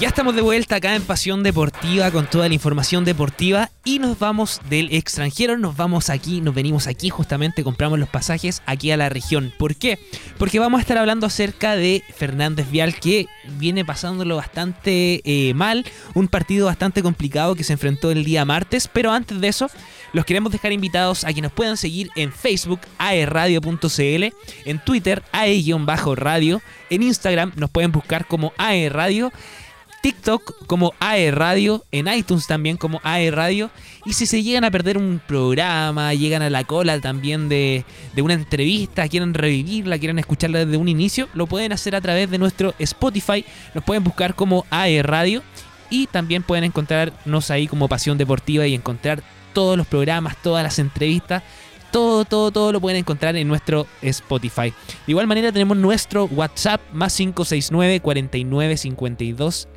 Ya estamos de vuelta acá en Pasión Deportiva con toda la información deportiva y nos vamos del extranjero, nos vamos aquí, nos venimos aquí justamente, compramos los pasajes aquí a la región. ¿Por qué? Porque vamos a estar hablando acerca de Fernández Vial que viene pasándolo bastante eh, mal, un partido bastante complicado que se enfrentó el día martes, pero antes de eso los queremos dejar invitados a que nos puedan seguir en Facebook, aerradio.cl, en Twitter, ae-radio, en Instagram nos pueden buscar como aerradio TikTok como AE Radio, en iTunes también como AE Radio. Y si se llegan a perder un programa, llegan a la cola también de, de, una entrevista, quieren revivirla, quieren escucharla desde un inicio, lo pueden hacer a través de nuestro Spotify. Nos pueden buscar como AE Radio y también pueden encontrarnos ahí como Pasión Deportiva y encontrar todos los programas, todas las entrevistas. Todo, todo, todo lo pueden encontrar en nuestro Spotify. De igual manera tenemos nuestro WhatsApp más 569 49 52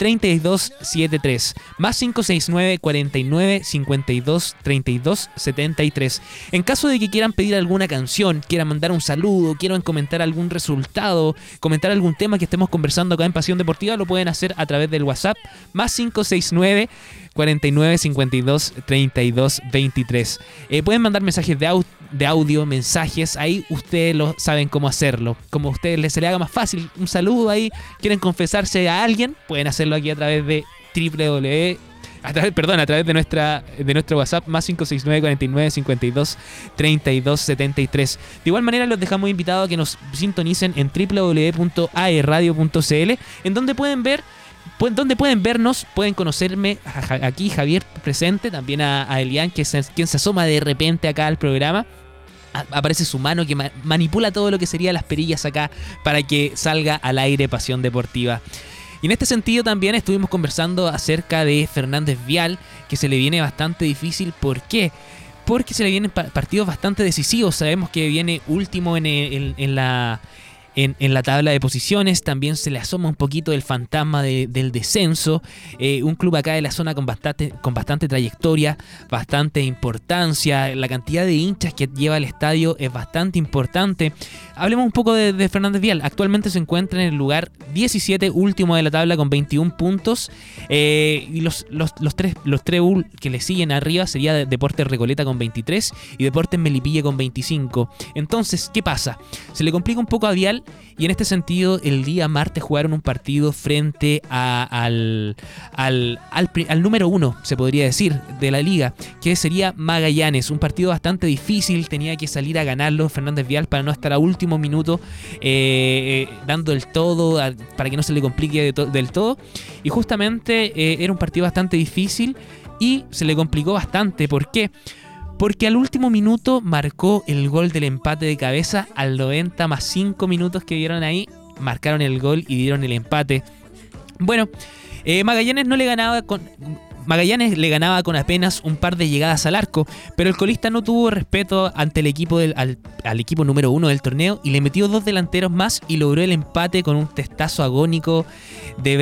3273 más 569 49 52 32 73. En caso de que quieran pedir alguna canción, quieran mandar un saludo, quieran comentar algún resultado, comentar algún tema que estemos conversando acá en Pasión Deportiva, lo pueden hacer a través del WhatsApp más 569 49 52 32 23. pueden mandar mensajes de, de audio, mensajes, ahí ustedes lo saben cómo hacerlo. Como a ustedes les se le haga más fácil, un saludo ahí, quieren confesarse a alguien, pueden hacerlo aquí a través de www a través, perdón, a través de nuestra de nuestro WhatsApp más 569 49 52 32 73. De igual manera los dejamos invitados a que nos sintonicen en www.aerradio.cl en donde pueden ver donde pueden vernos, pueden conocerme aquí, Javier presente, también a, Elian, que es quien se asoma de repente acá al programa. aparece su mano que manipula todo lo que serían las perillas acá para que salga al aire Pasión Deportiva. Y en este sentido también estuvimos conversando acerca de Fernández Vial, que se le viene bastante difícil. ¿Por qué? Porque se le vienen partidos bastante decisivos. Sabemos que viene último en la en, la tabla de posiciones. También se le asoma un poquito el fantasma del descenso. Eh, un club acá de la zona con bastante, con bastante trayectoria, bastante importancia. La cantidad de hinchas que lleva el estadio es bastante importante. Hablemos un poco de, Fernández Vial. Actualmente se encuentra en el lugar 17, último de la tabla con 21 puntos. Eh, y los, los, tres, los tres que le siguen arriba sería Deportes Recoleta con 23 y Deportes Melipilla con 25. Entonces, ¿qué pasa? Se le complica un poco a Vial y en este sentido, el día martes jugaron un partido frente al, al, número uno, se podría decir, de la liga, que sería Magallanes. Un partido bastante difícil, tenía que salir a ganarlo Fernández Vial para no estar a último minuto eh, eh, dando el todo, para que no se le complique del todo. Y justamente eh, era un partido bastante difícil y se le complicó bastante. ¿Por qué? porque al último minuto marcó el gol del empate de cabeza al 90 más 5 minutos que dieron ahí, marcaron el gol y dieron el empate. Bueno, eh, Magallanes no le ganaba con Magallanes le ganaba con apenas un par de llegadas al arco, pero el colista no tuvo respeto ante el equipo del, al, equipo número uno del torneo y le metió dos delanteros más y logró el empate con un testazo agónico de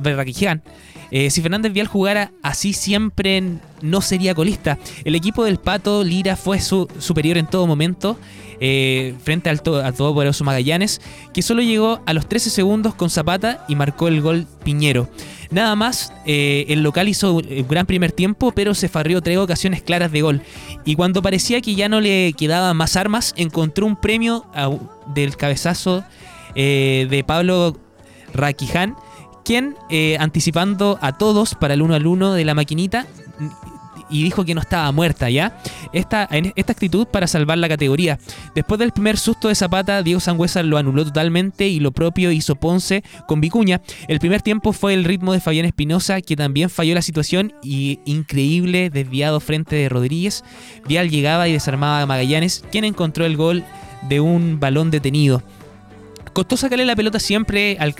Berraquiján. Eh, si Fernández Vial jugara así siempre no sería colista. El equipo del Pato Lira fue su, superior en todo momento eh, frente al, to, todo poderoso Magallanes, que solo llegó a los 13 segundos con Zapata y marcó el gol Piñero. Nada más, eh, el local hizo un gran primer tiempo, pero se farrió tres ocasiones claras de gol. Y cuando parecía que ya no le quedaban más armas, encontró un premio del cabezazo de Pablo Raquiján eh, anticipando a todos para el uno al uno de la maquinita, y dijo que no estaba muerta, ¿ya? Esta, esta actitud para salvar la categoría. Después del primer susto de Zapata, Diego Sangüesa lo anuló totalmente y lo propio hizo Ponce con Vicuña. El primer tiempo fue el ritmo de Fabián Espinosa, que también falló la situación y increíble desviado frente de Rodríguez. Vial llegaba y desarmaba a Magallanes, quien encontró el gol de un balón detenido. Costó sacarle la pelota siempre al,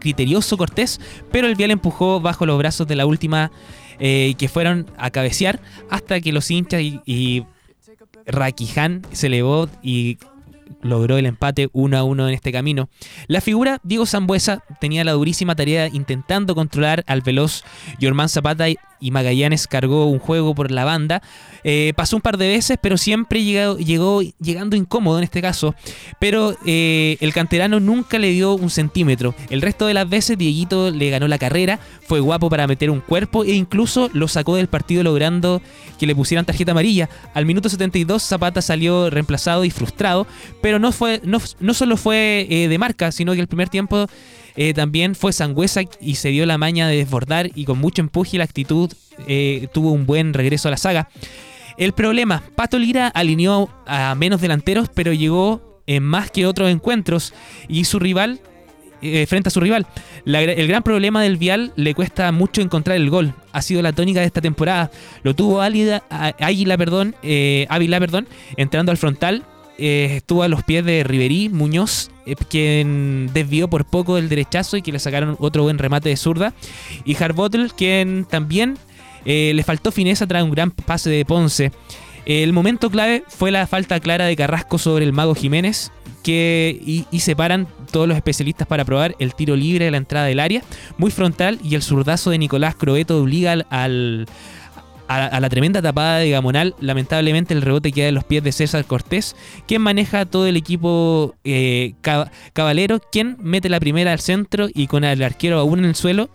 criterioso Cortés, pero el Vial empujó bajo los brazos de la última eh, que fueron a cabecear hasta que los hinchas y, y se elevó y logró el empate 1 a 1 en este camino. La figura Diego Zambuesa tenía la durísima tarea intentando controlar al veloz Yormán Zapata y Magallanes cargó un juego por la banda. Eh, pasó un par de veces, pero siempre llegó, llegó llegando incómodo en este caso. Pero eh, el canterano nunca le dio un centímetro. El resto de las veces Dieguito le ganó la carrera, fue guapo para meter un cuerpo e incluso lo sacó del partido logrando que le pusieran tarjeta amarilla. Al minuto 72 Zapata salió reemplazado y frustrado, pero no, fue, no, no solo fue eh, de marca, sino que el primer tiempo eh, también fue Sangüesa y se dio la maña de desbordar y con mucho empuje y la actitud eh, tuvo un buen regreso a la saga. El problema, Pato Lira alineó a menos delanteros, pero llegó en más que otros encuentros y su rival frente a su rival. el gran problema del Vial le cuesta mucho encontrar el gol. Ha sido la tónica de esta temporada. Lo tuvo Águila, perdón, Ávila, perdón, entrando al frontal eh, estuvo a los pies de Riverí Muñoz, eh, quien desvió por poco el derechazo y que le sacaron otro buen remate de zurda. Y Harbottle, quien también eh, le faltó fineza tras un gran pase de Ponce. El momento clave fue la falta clara de Carrasco sobre el Mago Jiménez, que y, separan todos los especialistas para probar el tiro libre de la entrada del área, muy frontal, y el zurdazo de Nicolás Croeto obliga al a, la tremenda tapada de Gamonal, lamentablemente el rebote queda en los pies de César Cortés, quien maneja todo el equipo eh, Caballero, quien mete la primera al centro y con el arquero aún en el suelo.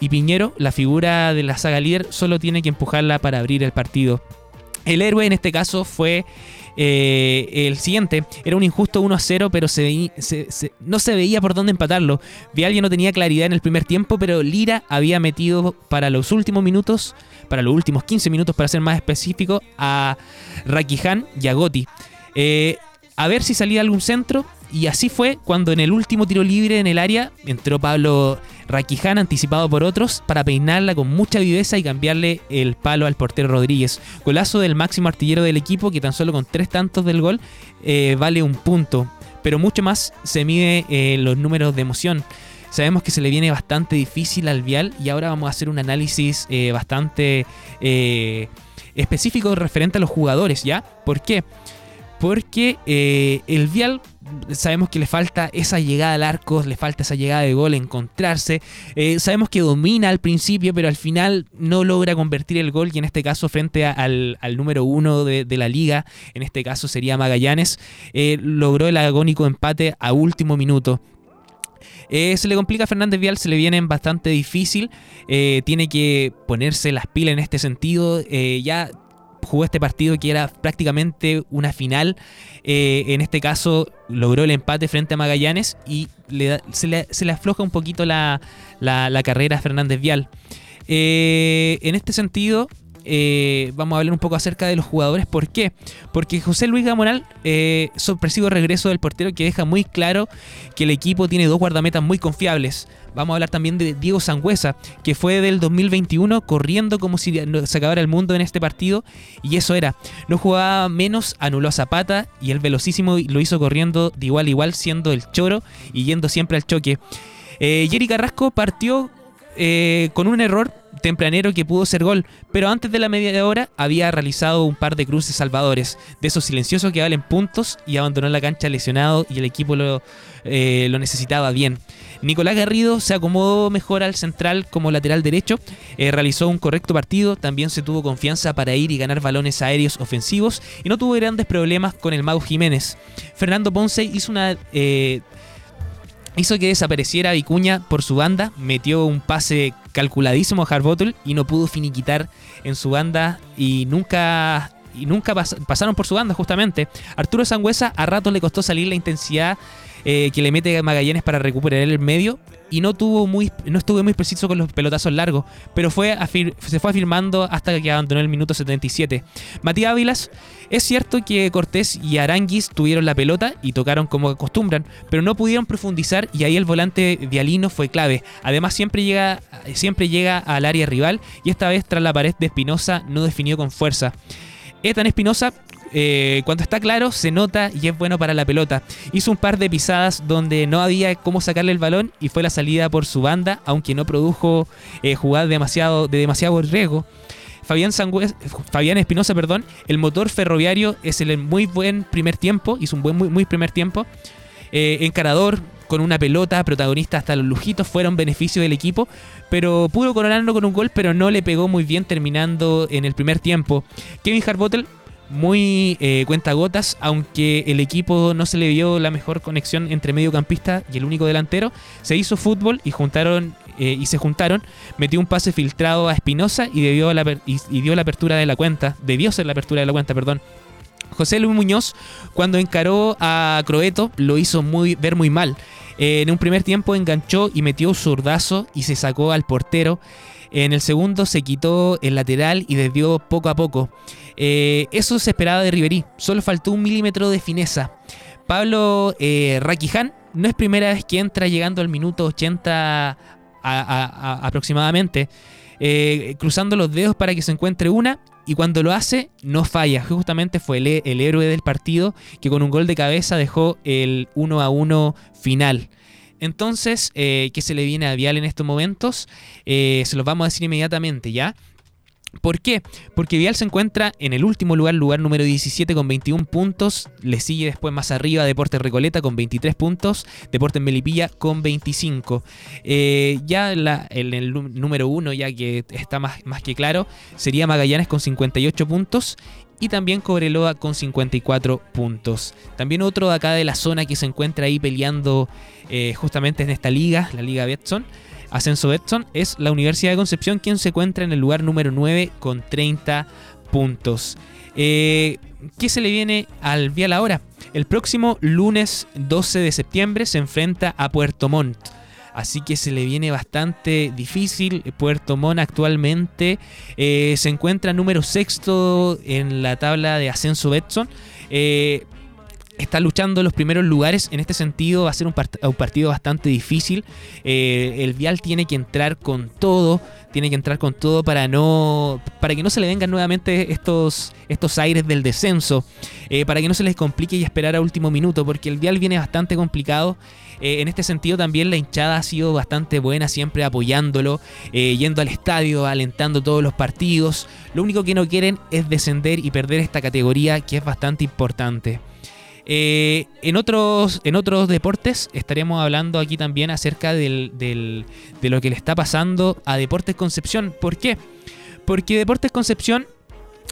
Y Piñero, la figura de la saga líder, solo tiene que empujarla para abrir el partido. El héroe en este caso fue eh, el siguiente. Era un injusto 1 a 0, pero no se veía por dónde empatarlo. Vialli no tenía claridad en el primer tiempo, pero Lira había metido para los últimos minutos para los últimos 15 minutos, para ser más específico, a Rakihan y a Gotti. Eh, a ver si salía algún centro. Y así fue cuando en el último tiro libre en el área entró Pablo Raquiján, anticipado por otros, para peinarla con mucha viveza y cambiarle el palo al portero Rodríguez. Golazo del máximo artillero del equipo, que tan solo con tres tantos del gol eh, vale un punto. Pero mucho más se mide eh, los números de emoción. Sabemos que se le viene bastante difícil al Vial y ahora vamos a hacer un análisis eh, bastante eh, específico referente a los jugadores, ¿ya? ¿Por qué? Porque el Vial sabemos que le falta esa llegada al arco, le falta esa llegada de gol, encontrarse. sabemos que domina al principio, pero al final no logra convertir el gol y en este caso frente al, número uno de, de, la liga, en este caso sería Magallanes, logró el agónico empate a último minuto. Eh, se le complica a Fernández Vial, se le viene bastante difícil. Eh, tiene que ponerse las pilas en este sentido. Eh, ya jugó este partido que era prácticamente una final. en este caso logró el empate frente a Magallanes y se, le, afloja un poquito la, la carrera a Fernández Vial. en este sentido, eh, vamos a hablar un poco acerca de los jugadores. ¿Por qué? Porque José Luis Gamonal, eh, sorpresivo regreso del portero que deja muy claro que el equipo tiene dos guardametas muy confiables. Vamos a hablar también de Diego Sangüesa, que fue del 2021 corriendo como si se acabara el mundo en este partido. Y eso era, no jugaba menos, anuló a Zapata y el velocísimo lo hizo corriendo de igual a igual, siendo el choro y yendo siempre al choque. Eh, Jerry Carrasco partió eh, con un error tempranero que pudo ser gol, pero antes de la media hora había realizado un par de cruces salvadores, de esos silenciosos que valen puntos y abandonó la cancha lesionado y el equipo lo, eh, lo necesitaba bien. Nicolás Garrido se acomodó mejor al central como lateral derecho, eh, realizó un correcto partido, también se tuvo confianza para ir y ganar balones aéreos ofensivos y no tuvo grandes problemas con el Mago Jiménez. Fernando Ponce hizo una hizo que desapareciera Vicuña por su banda, metió un pase calculadísimo Harbottle y no pudo finiquitar en su banda y nunca y nunca pasaron por su banda justamente. Arturo Sangüesa a rato le costó salir la intensidad eh, que le mete Magallanes para recuperar el medio y no tuvo muy no estuvo muy preciso con los pelotazos largos, pero fue se fue afirmando hasta que abandonó el minuto 77. Matías Ávilas, es cierto que Cortés y Aranguis tuvieron la pelota y tocaron como acostumbran, pero no pudieron profundizar y ahí el volante Vialino fue clave. Además siempre llega siempre llega al área rival y esta vez tras la pared de Espinosa no definió con fuerza. Etan Espinosa eh, cuando está claro, se nota y es bueno para la pelota. Hizo un par de pisadas donde no había cómo sacarle el balón y fue la salida por su banda, aunque no produjo eh, jugadas demasiado, de demasiado riesgo. Fabián, Fabián Espinosa, perdón, el motor ferroviario es el muy buen primer tiempo, hizo un buen muy, primer tiempo. Eh, encarador, con una pelota, protagonista hasta los lujitos, fueron beneficio del equipo, pero pudo coronarlo con un gol, pero no le pegó muy bien terminando en el primer tiempo. Kevin Harbottle muy eh, cuentagotas, aunque el equipo no se le vio la mejor conexión entre mediocampista y el único delantero, se hizo fútbol y juntaron eh, y se juntaron, metió un pase filtrado a Espinosa y, y dio la apertura de la cuenta, debió ser la apertura de la cuenta, perdón, José Luis Muñoz, cuando encaró a Croeto, lo hizo muy, ver muy mal. Eh, en un primer tiempo enganchó y metió un zurdazo y se sacó al portero. En el segundo se quitó el lateral y desvió poco a poco. Eh, eso se esperaba de Riverí, solo faltó un milímetro de fineza. Pablo eh, no es primera vez que entra llegando al minuto 80 aproximadamente, eh, cruzando los dedos para que se encuentre una y cuando lo hace no falla. Justamente fue el, héroe del partido que con un gol de cabeza dejó el 1 a 1 final. Entonces, eh, ¿qué se le viene a Vial en estos momentos? Eh, se los vamos a decir inmediatamente, ¿ya? ¿Por qué? Porque Vial se encuentra en el último lugar, lugar número 17 con 21 puntos. Le sigue después más arriba Deportes Recoleta con 23 puntos. Deportes Melipilla con 25. Eh, ya en el número 1, ya que está más que claro, sería Magallanes con 58 puntos y también Cobreloa con 54 puntos. También otro de acá de la zona que se encuentra ahí peleando eh, justamente en esta liga, la Liga Betson Ascenso Betson, es la Universidad de Concepción quien se encuentra en el lugar número 9 con 30 puntos. Eh, ¿Qué se le viene al Vial ahora? El próximo lunes 12 de septiembre se enfrenta a Puerto Montt. Así que se le viene bastante difícil. Puerto Montt actualmente eh, se encuentra número sexto en la tabla de ascenso Betson. Eh, está luchando los primeros lugares. En este sentido va a ser un, partido bastante difícil. Eh, el Vial tiene que entrar con todo. Tiene que entrar con todo para no. para que no se le vengan nuevamente estos, estos aires del descenso. Eh, para que no se les complique y esperar a último minuto. Porque el Vial viene bastante complicado. Eh, en este sentido también la hinchada ha sido bastante buena, siempre apoyándolo, yendo al estadio, alentando todos los partidos. Lo único que no quieren es descender y perder esta categoría que es bastante importante. Eh, en, otros, en otros deportes estaríamos hablando aquí también acerca de lo que le está pasando a Deportes Concepción. ¿Por qué? Porque Deportes Concepción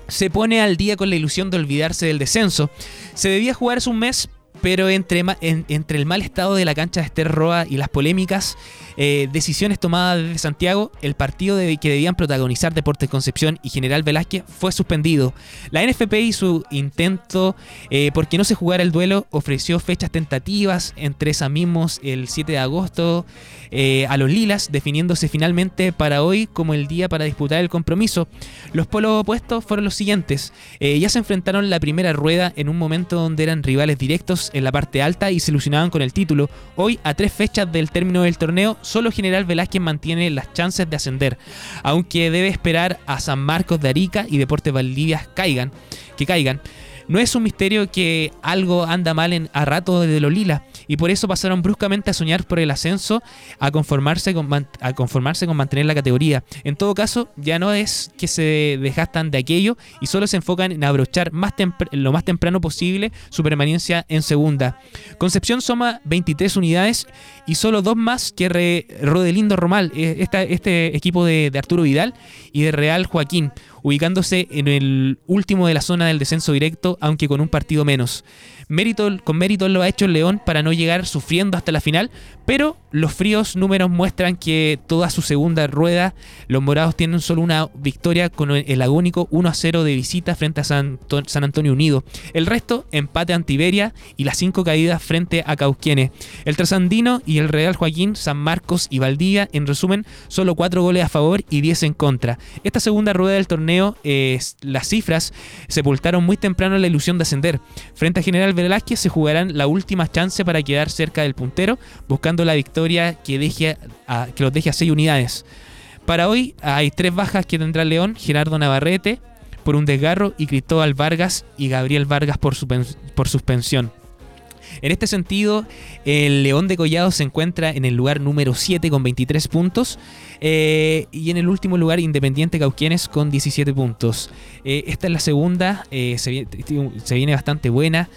se pone al día con la ilusión de olvidarse del descenso. Se debía jugarse un mes, pero entre, entre el mal estado de la cancha de Esther Roa y las polémicas, eh, decisiones tomadas desde Santiago, el partido que debían protagonizar Deportes Concepción y General Velázquez fue suspendido. La NFP y su intento eh, porque no se jugara el duelo ofreció fechas tentativas entre esas mismos el 7 de agosto eh, a los Lilas, definiéndose finalmente para hoy como el día para disputar el compromiso. Los polos opuestos fueron los siguientes. ya se enfrentaron la primera rueda en un momento donde eran rivales directos en la parte alta y se ilusionaban con el título. Hoy, a tres fechas del término del torneo, solo General Velázquez mantiene las chances de ascender, aunque debe esperar a San Marcos de Arica y Deportes Valdivia caigan, que caigan. No es un misterio que algo anda mal en, a rato de los lilas y por eso pasaron bruscamente a soñar por el ascenso, a conformarse con, a conformarse con mantener la categoría. En todo caso, ya no es que se desgastan de aquello y solo se enfocan en abrochar más lo más temprano posible su permanencia en segunda. Concepción suma 23 unidades y solo dos más que Rodelindo Romal, eh, este equipo de Arturo Vidal y de Real Joaquín ubicándose en el último de la zona del descenso directo, aunque con un partido menos. Mérito, con mérito lo ha hecho el León para no llegar sufriendo hasta la final, pero los fríos números muestran que toda su segunda rueda, los morados tienen solo una victoria con el agónico 1 a 0 de visita frente a San, Antonio Unido. El resto, empate ante Iberia y las cinco caídas frente a Cauquienes. El Trasandino y el Real Joaquín, San Marcos y Valdivia, en resumen, solo 4 goles a favor y 10 en contra. Esta segunda rueda del torneo, las cifras sepultaron muy temprano la ilusión de ascender. Frente a General Velázquez se jugarán la última chance para quedar cerca del puntero, buscando la victoria que, los deje a 6 unidades. Para hoy hay tres bajas que tendrá León, Gerardo Navarrete por un desgarro y Cristóbal Vargas y Gabriel Vargas por suspensión. En este sentido, el León de Collado se encuentra en el lugar número 7 con 23 puntos eh, y en el último lugar Independiente Cauquienes con 17 puntos. Eh, esta es la segunda, eh, se, viene, bastante buena.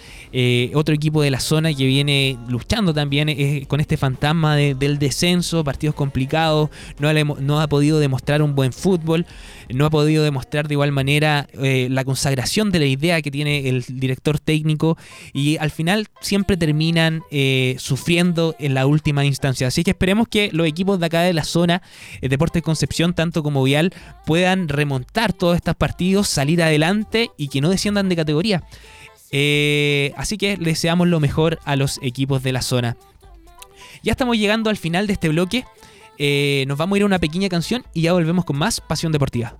otro equipo de la zona que viene luchando también con este fantasma del descenso, partidos complicados, no, ha podido demostrar un buen fútbol no ha podido demostrar de igual manera la consagración de la idea que tiene el director técnico y al final siempre terminan eh, sufriendo en la última instancia. Así que esperemos que los equipos de acá de la zona, el Deportes Concepción, tanto como Vial, puedan remontar todos estos partidos, salir adelante y que no desciendan de categoría. Eh, así que deseamos lo mejor a los equipos de la zona. Ya estamos llegando al final de este bloque. Eh, nos vamos a ir a una pequeña canción y ya volvemos con más Pasión Deportiva.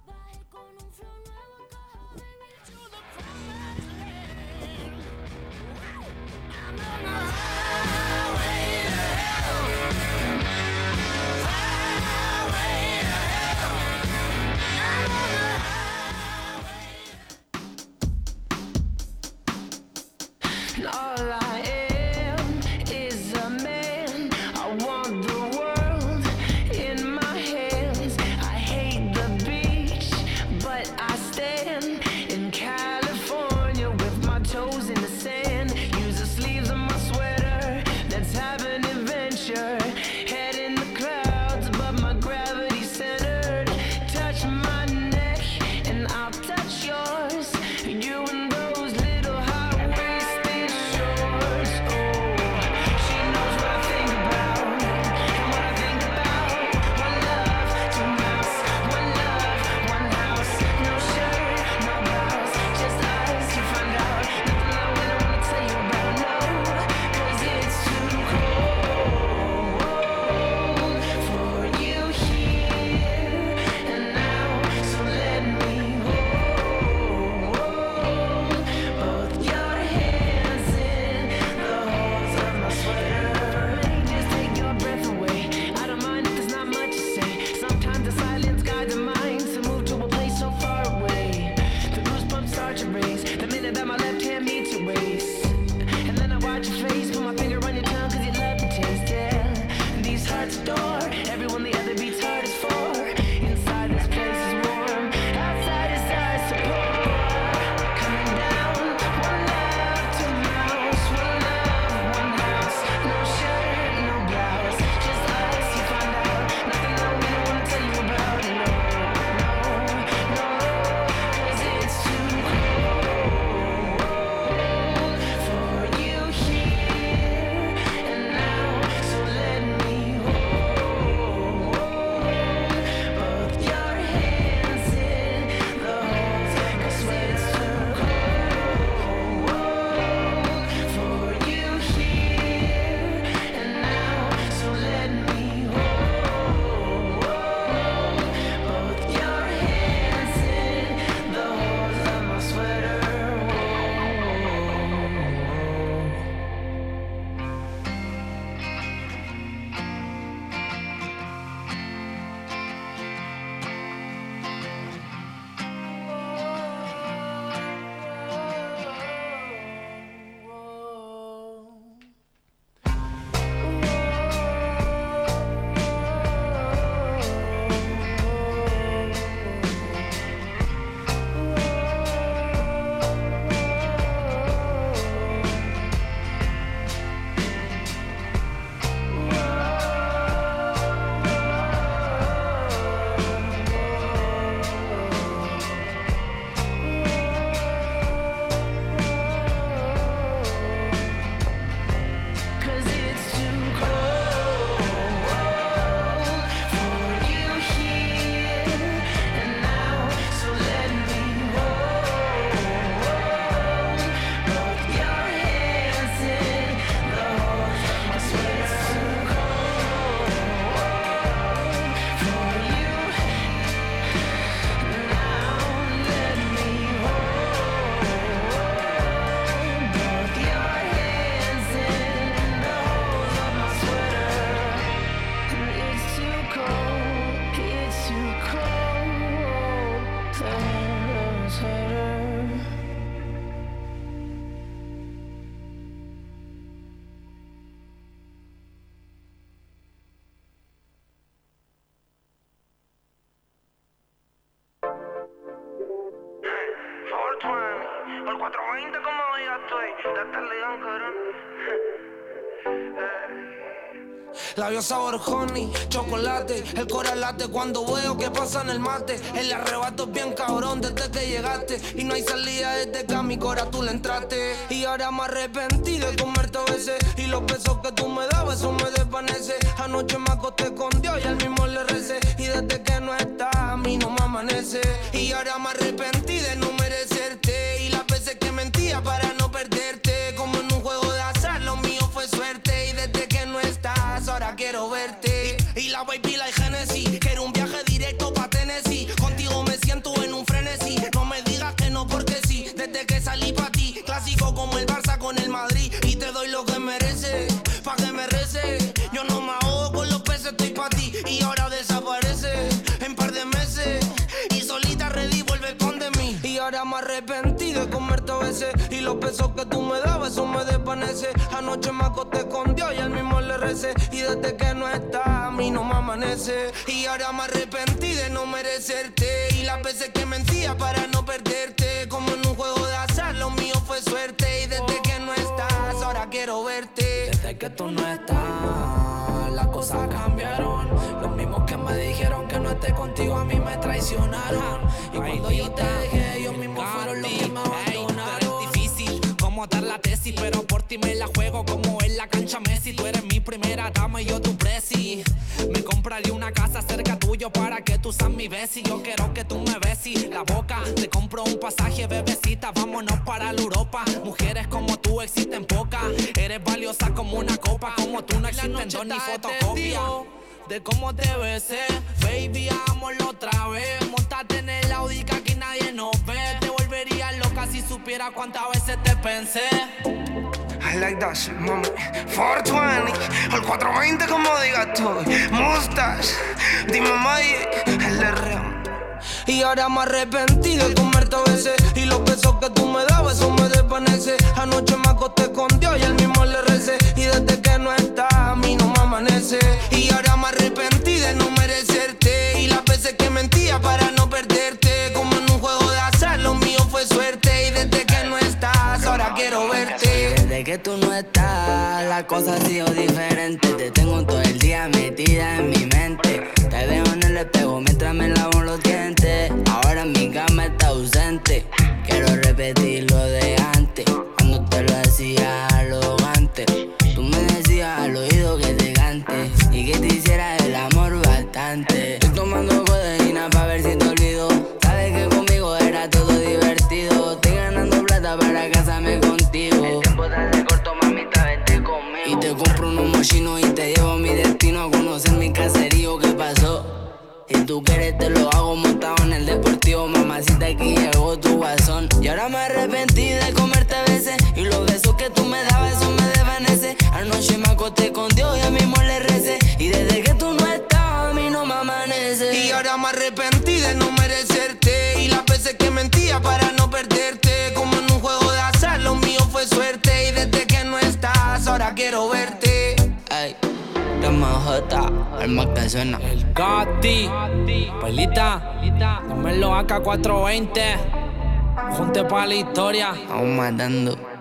Por 420 como ya estoy, ya está león, cabrón. Labios sabor honey, chocolate, el coral late cuando veo que pasa en el mate. El arrebato es bien cabrón desde que llegaste. Y no hay salida desde que a mi cora tú le entraste. Y ahora me arrepentí de comerte a veces. Y los besos que tú me dabas, eso me desvanece. Anoche me acosté con Dios y al mismo le recé. Y desde que no está, a mí no me amanece. Y ahora me arrepentí de no merecerte. Quiero verte. Y, la baby la Genesis. Quiero un viaje directo pa' Tennessee. Contigo me siento en un frenesí. No me digas que no porque sí. Desde que salí pa' ti, clásico como el Barça a veces. Y los besos que tú me dabas, eso me desvanece. Anoche me acosté con Dios y al mismo le recé. Y desde que no está, a mí no me amanece. Y ahora me arrepentí de no merecerte. Y las veces que mentía para no perderte. Como en un juego de azar, lo mío fue suerte. Y desde que no estás, ahora quiero verte. Desde que tú no estás, las cosas cambiaron. Los mismos que me dijeron que no esté contigo a mí me traicionaron. Y cuando yo te dejé, ellos mismos fueron los que me dar la tesis, pero por ti me la juego como en la cancha Messi. Tú eres mi primera dama y yo tu presi. Me compraría una casa cerca tuyo para que tú seas mi besi. Yo quiero que tú me besis la boca. Te compro un pasaje, bebecita, vámonos para la Europa. Mujeres como tú existen pocas. Eres valiosa como una copa, como tú no existen dos ni fotocopia. De cómo te besé, baby, hagámoslo otra vez. Montate en el Audi que aquí nadie nos ve. Si supiera cuántas veces te pensé. I like that shit, mami. 420, el 420 como digas tú. Mustache, dime Maye, el R. Y ahora me arrepentí de comerte a veces Y los besos que tú me dabas, eso me desvanece Anoche me acosté con Dios y al mismo le recé Y desde que no está, a mí no me amanece Y ahora me arrepentí de no merecerte Y las veces que mentía que tú no estás, la cosa ha sido diferente. Te tengo todo el día metida en mi mente. Si tú quieres te lo hago montado en el deportivo, mamacita, aquí llegó tu guasón. Y ahora me arrepentí de comerte a veces y los besos que tú me dabas, eso me desvanece. Anoche me acosté con Dios y a mismo le recé. Y desde que tú no estás, a mí no me amanece. Y ahora me arrepentí MJ, el más que suena. El Gatti, Pelita, dímelo acá 420. Junte para la historia. Aún matando.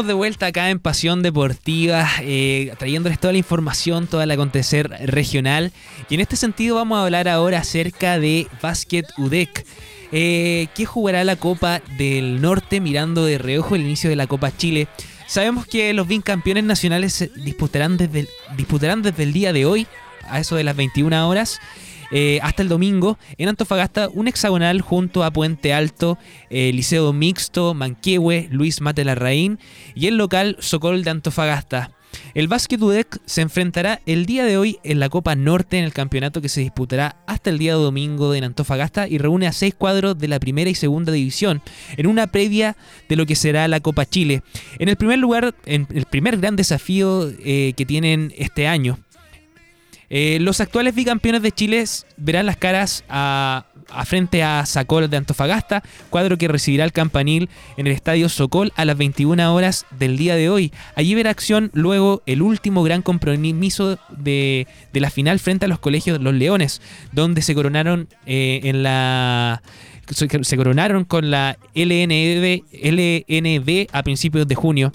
Estamos de vuelta acá en Pasión Deportiva, eh, trayéndoles toda la información, todo el acontecer regional. Y en este sentido vamos a hablar ahora acerca de Basket UDEC, eh, que jugará la Copa del Norte mirando de reojo el inicio de la Copa Chile. Sabemos que los bicampeones nacionales disputarán desde, disputarán desde el día de hoy, a eso de las 21 horas, eh, hasta el domingo en Antofagasta, un hexagonal junto a Puente Alto, eh, Liceo Mixto, Manquehue, Luis Mate Larraín y el local Socol de Antofagasta. El Basket UDEC se enfrentará el día de hoy en la Copa Norte en el campeonato que se disputará hasta el día domingo en Antofagasta y reúne a seis cuadros de la primera y segunda división en una previa de lo que será la Copa Chile. En el primer lugar, en el primer gran desafío eh, que tienen este año. Eh, los actuales bicampeones de Chile verán las caras a frente a Sacol de Antofagasta, cuadro que recibirá el campanil en el Estadio Socol a las 21 horas del día de hoy. Allí verá acción luego el último gran compromiso de, de la final frente a los colegios Los Leones, donde se coronaron eh, en la se coronaron con la LNB, LNB a principios de junio.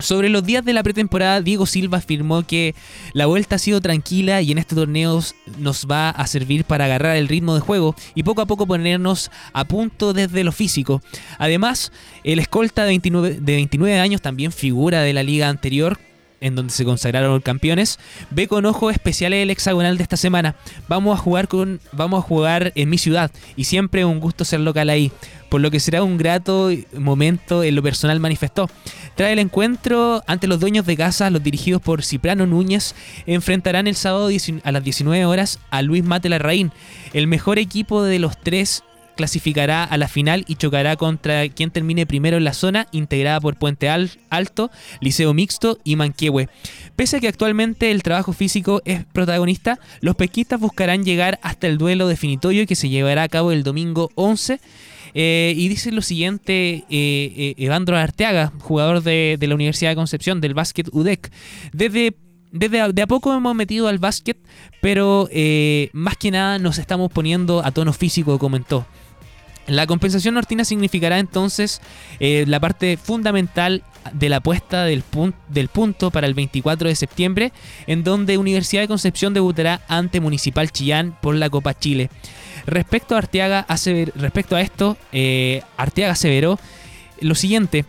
Sobre los días de la pretemporada, Diego Silva afirmó que la vuelta ha sido tranquila y en este torneo nos va a servir para agarrar el ritmo de juego y poco a poco ponernos a punto desde lo físico. Además, el escolta de 29, de 29 años también figura de la liga anterior en donde se consagraron campeones, ve con ojo especial el hexagonal de esta semana. Vamos a jugar con vamos a jugar en mi ciudad y siempre un gusto ser local ahí, por lo que será un grato momento en lo personal manifestó. Trae el encuentro ante los dueños de casa, los dirigidos por Ciprano Núñez, enfrentarán el sábado a las 19 horas a Luis Mate Larraín, el mejor equipo de los tres clasificará a la final y chocará contra quien termine primero en la zona, integrada por Puente Alto, Liceo Mixto y Manquehue. Pese a que actualmente el trabajo físico es protagonista, los pesquistas buscarán llegar hasta el duelo definitorio que se llevará a cabo el domingo 11. Eh, y dice lo siguiente eh, eh, Evandro Arteaga, jugador de, la Universidad de Concepción del básquet UDEC. Desde desde de a poco hemos metido al básquet, pero más que nada nos estamos poniendo a tono físico, comentó. La compensación nortina significará entonces la parte fundamental de la apuesta del, punto para el 24 de septiembre, en donde Universidad de Concepción debutará ante Municipal Chillán por la Copa Chile. Respecto a Arteaga, respecto a esto, eh, Arteaga aseveró lo siguiente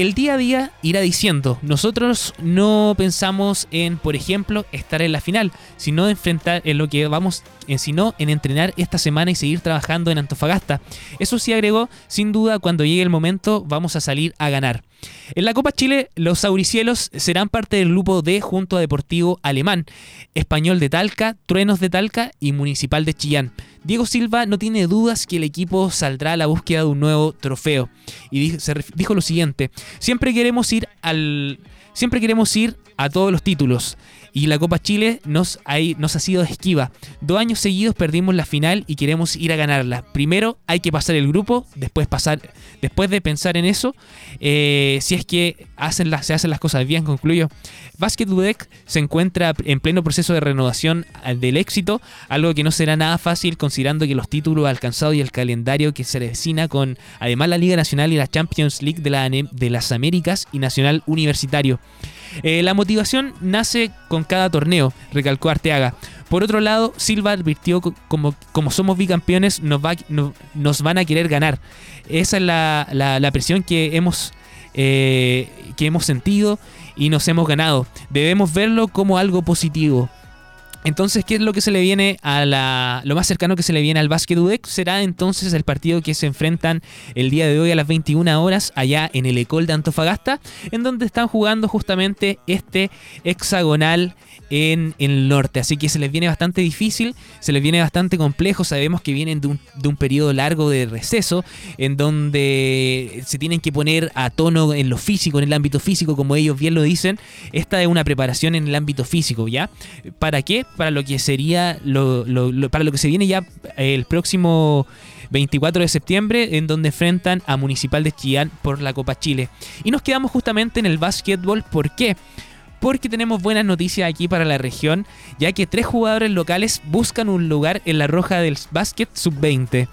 el día a día irá diciendo, nosotros no pensamos en, por ejemplo, estar en la final, sino en enfrentar en lo que vamos, en, sino en entrenar esta semana y seguir trabajando en Antofagasta. Eso sí agregó, sin duda, cuando llegue el momento vamos a salir a ganar. En la Copa Chile, los Auricielos serán parte del grupo D junto a Deportivo Alemán, Español de Talca, Truenos de Talca y Municipal de Chillán. Diego Silva no tiene dudas que el equipo saldrá a la búsqueda de un nuevo trofeo. Y dijo lo siguiente: siempre queremos ir al. Siempre queremos ir a todos los títulos. Y la Copa Chile nos, nos ha sido esquiva. Dos años seguidos perdimos la final y queremos ir a ganarla. Primero hay que pasar el grupo, después pasar, después de pensar en eso, eh, si es que hacen se hacen las cosas bien, concluyo. Basket se encuentra en pleno proceso de renovación del éxito, algo que no será nada fácil considerando que los títulos alcanzados y el calendario que se vecina con además la Liga Nacional y la Champions League de, la, de las Américas y Nacional Universitario. Eh, la motivación nace con cada torneo, recalcó Arteaga. Por otro lado, Silva advirtió como, como somos bicampeones nos, va, nos van a querer ganar. Esa es la, presión que hemos, eh, que hemos sentido y nos hemos ganado. Debemos verlo como algo positivo. Entonces, ¿qué es lo que se le viene a la. Lo más cercano que se le viene al básquet UDEC? Será entonces el partido que se enfrentan el día de hoy a las 21 horas allá en el Ecol de Antofagasta, en donde están jugando justamente este hexagonal en, el norte. Así que se les viene bastante difícil, se les viene bastante complejo. Sabemos que vienen de un, de un periodo largo de receso, en donde se tienen que poner a tono en lo físico, en el ámbito físico, como ellos bien lo dicen. Esta es una preparación en el ámbito físico, ¿ya? ¿Para qué? Para lo que sería, lo, para lo que se viene ya el próximo 24 de septiembre, en donde enfrentan a Municipal de Chillán por la Copa Chile. Y nos quedamos justamente en el básquetbol, ¿por qué? porque tenemos buenas noticias aquí para la región, ya que tres jugadores locales buscan un lugar en la roja del básquet sub-20.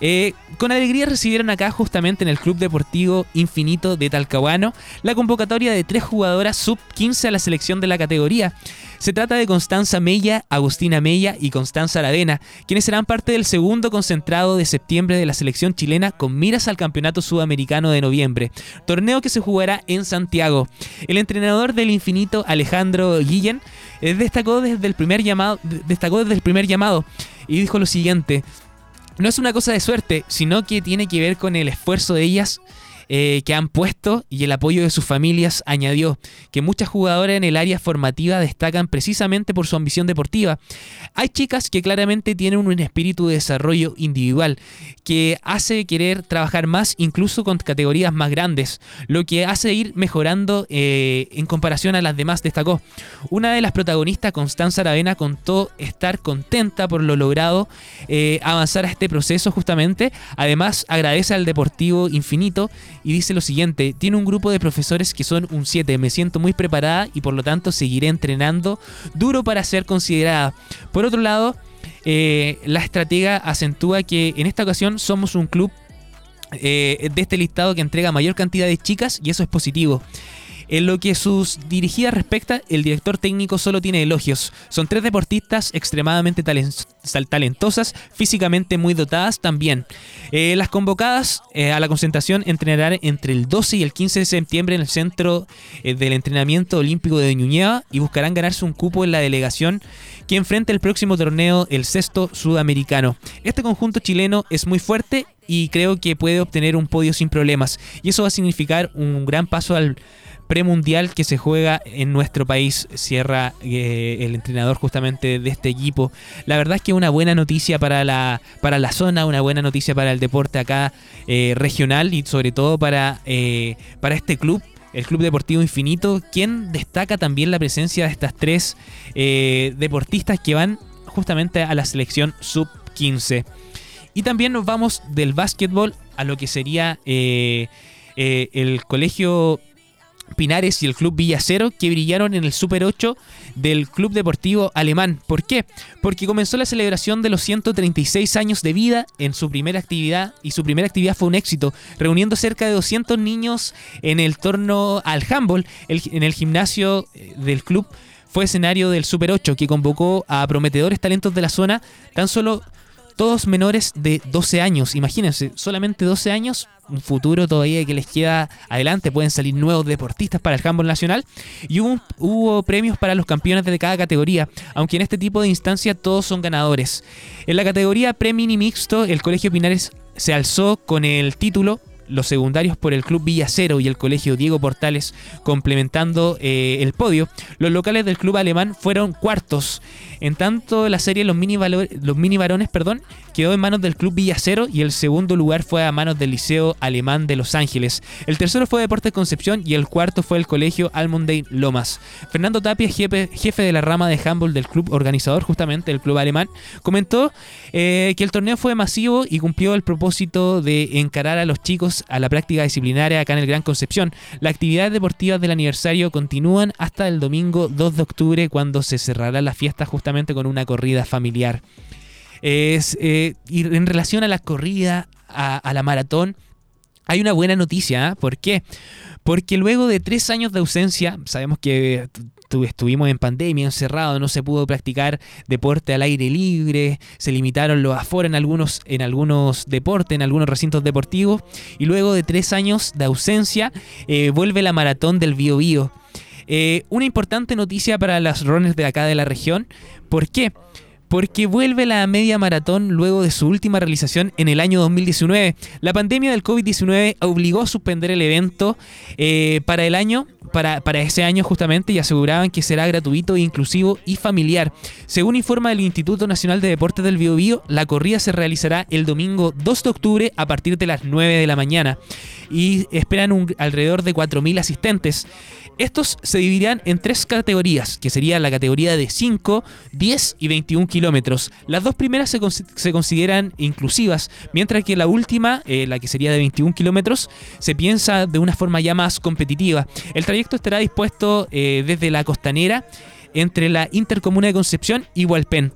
Eh, con alegría recibieron acá justamente en el Club Deportivo Infinito de Talcahuano la convocatoria de tres jugadoras sub-15 a la selección de la categoría. Se trata de Constanza Mella, Agustina Mella y Constanza Aravena, quienes serán parte del segundo concentrado de septiembre de la selección chilena con miras al Campeonato Sudamericano de noviembre, torneo que se jugará en Santiago. El entrenador del Infinito, Alejandro Guillén, eh, destacó destacó desde el primer llamado y dijo lo siguiente: no es una cosa de suerte, sino que tiene que ver con el esfuerzo de ellas eh, que han puesto y el apoyo de sus familias, añadió que muchas jugadoras en el área formativa destacan precisamente por su ambición deportiva. Hay chicas que claramente tienen un espíritu de desarrollo individual que hace querer trabajar más incluso con categorías más grandes, lo que hace ir mejorando eh, en comparación a las demás, destacó. Una de las protagonistas, Constanza Aravena, contó estar contenta por lo logrado eh, avanzar a este proceso justamente. Además, agradece al Deportivo Infinito y dice lo siguiente, tiene un grupo de profesores que son un 7, me siento muy preparada y por lo tanto seguiré entrenando duro para ser considerada. Por otro lado, eh, la estratega acentúa que en esta ocasión somos un club eh, de este listado que entrega mayor cantidad de chicas y eso es positivo. En lo que sus dirigidas respecta, el director técnico solo tiene elogios. Son tres deportistas extremadamente talentosas, físicamente muy dotadas también. Eh, las convocadas eh, a la concentración entrenarán entre el 12 y el 15 de septiembre en el Centro eh, del Entrenamiento Olímpico de Ñuñeva y buscarán ganarse un cupo en la delegación que enfrenta el próximo torneo, el sexto sudamericano. Este conjunto chileno es muy fuerte y creo que puede obtener un podio sin problemas. Y eso va a significar un gran paso al premundial que se juega en nuestro país, cierra eh, el entrenador justamente de este equipo. La verdad es que una buena noticia para la, para la zona, una buena noticia para el deporte acá eh, regional y sobre todo para, eh, para este club. El Club Deportivo Infinito, quien destaca también la presencia de estas tres deportistas que van justamente a la selección sub-15. Y también nos vamos del básquetbol a lo que sería el colegio Pinares y el Club Villacero que brillaron en el Super 8 del Club Deportivo Alemán. ¿Por qué? Porque comenzó la celebración de los 136 años de vida en su primera actividad y su primera actividad fue un éxito, reuniendo cerca de 200 niños en el torno al handball en el gimnasio eh, del club. Fue escenario del Super 8 que convocó a prometedores talentos de la zona, tan solo todos menores de 12 años. Imagínense, solamente 12 años un futuro todavía que les queda adelante. Pueden salir nuevos deportistas para el handball nacional. Y hubo, hubo premios para los campeones de cada categoría, aunque en este tipo de instancia todos son ganadores. En la categoría pre-mini mixto, el Colegio Pinares se alzó con el título los secundarios por el Club Villacero y el Colegio Diego Portales complementando eh, el podio. Los locales del club alemán fueron cuartos. En tanto, la serie Los Mini, los mini Varones perdón, quedó en manos del Club Villacero y el segundo lugar fue a manos del Liceo Alemán de Los Ángeles. El tercero fue Deportes Concepción y el cuarto fue el Colegio Almonday Lomas. Fernando Tapia, jefe, jefe de la rama de handball del club organizador, justamente del club alemán, comentó eh, que el torneo fue masivo y cumplió el propósito de encarar a los chicos a la práctica disciplinaria acá en el Gran Concepción. Las actividades deportivas del aniversario continúan hasta el domingo 2 de octubre cuando se cerrará la fiesta justamente con una corrida familiar. Es, eh, y en relación a la corrida, a, la maratón, hay una buena noticia. ¿ah? ¿Por qué? Porque luego de tres años de ausencia, sabemos que estuvimos en pandemia, encerrados, no se pudo practicar deporte al aire libre, se limitaron los aforos en algunos, en algunos deportes, en algunos recintos deportivos, y luego de tres años de ausencia, eh, vuelve la maratón del Bio Bio. Eh, una importante noticia para las runners de acá de la región. ¿Por qué? Vuelve la media maratón luego de su última realización en el año 2019. La pandemia del COVID-19 obligó a suspender el evento eh, para el año, para, para, ese año justamente, y aseguraban que será gratuito, inclusivo y familiar. Según informa el Instituto Nacional de Deportes del Biobío, la corrida se realizará el domingo 2 de octubre a partir de las 9 de la mañana y esperan un, alrededor de 4.000 asistentes. Estos se dividirán en tres categorías, que sería la categoría de 5, 10 y 21 kilómetros. Las dos primeras se, consideran inclusivas, mientras que la última, eh, la que sería de 21 kilómetros, se piensa de una forma ya más competitiva. El trayecto estará dispuesto eh, desde la costanera entre la Intercomuna de Concepción y Hualpén.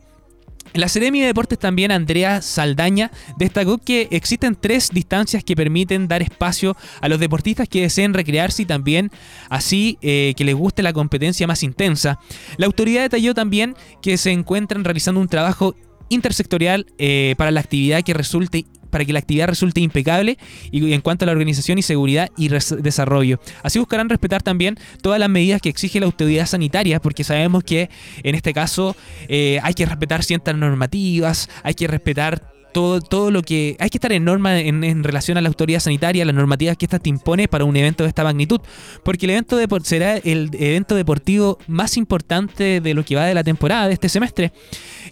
La Seremi de Deportes también, Andrea Saldaña, destacó que existen tres distancias que permiten dar espacio a los deportistas que deseen recrearse y también así eh, que les guste la competencia más intensa. La autoridad detalló también que se encuentran realizando un trabajo intersectorial eh, para la actividad que resulte para que la actividad resulte impecable y en cuanto a la organización y seguridad y desarrollo. Así buscarán respetar también todas las medidas que exige la autoridad sanitaria, porque sabemos que en este caso eh, hay que respetar ciertas normativas, hay que respetar todo, todo lo que hay que estar en norma en, relación a la autoridad sanitaria, las normativas que esta te impone para un evento de esta magnitud, porque el evento de, será el evento deportivo más importante de lo que va de la temporada de este semestre.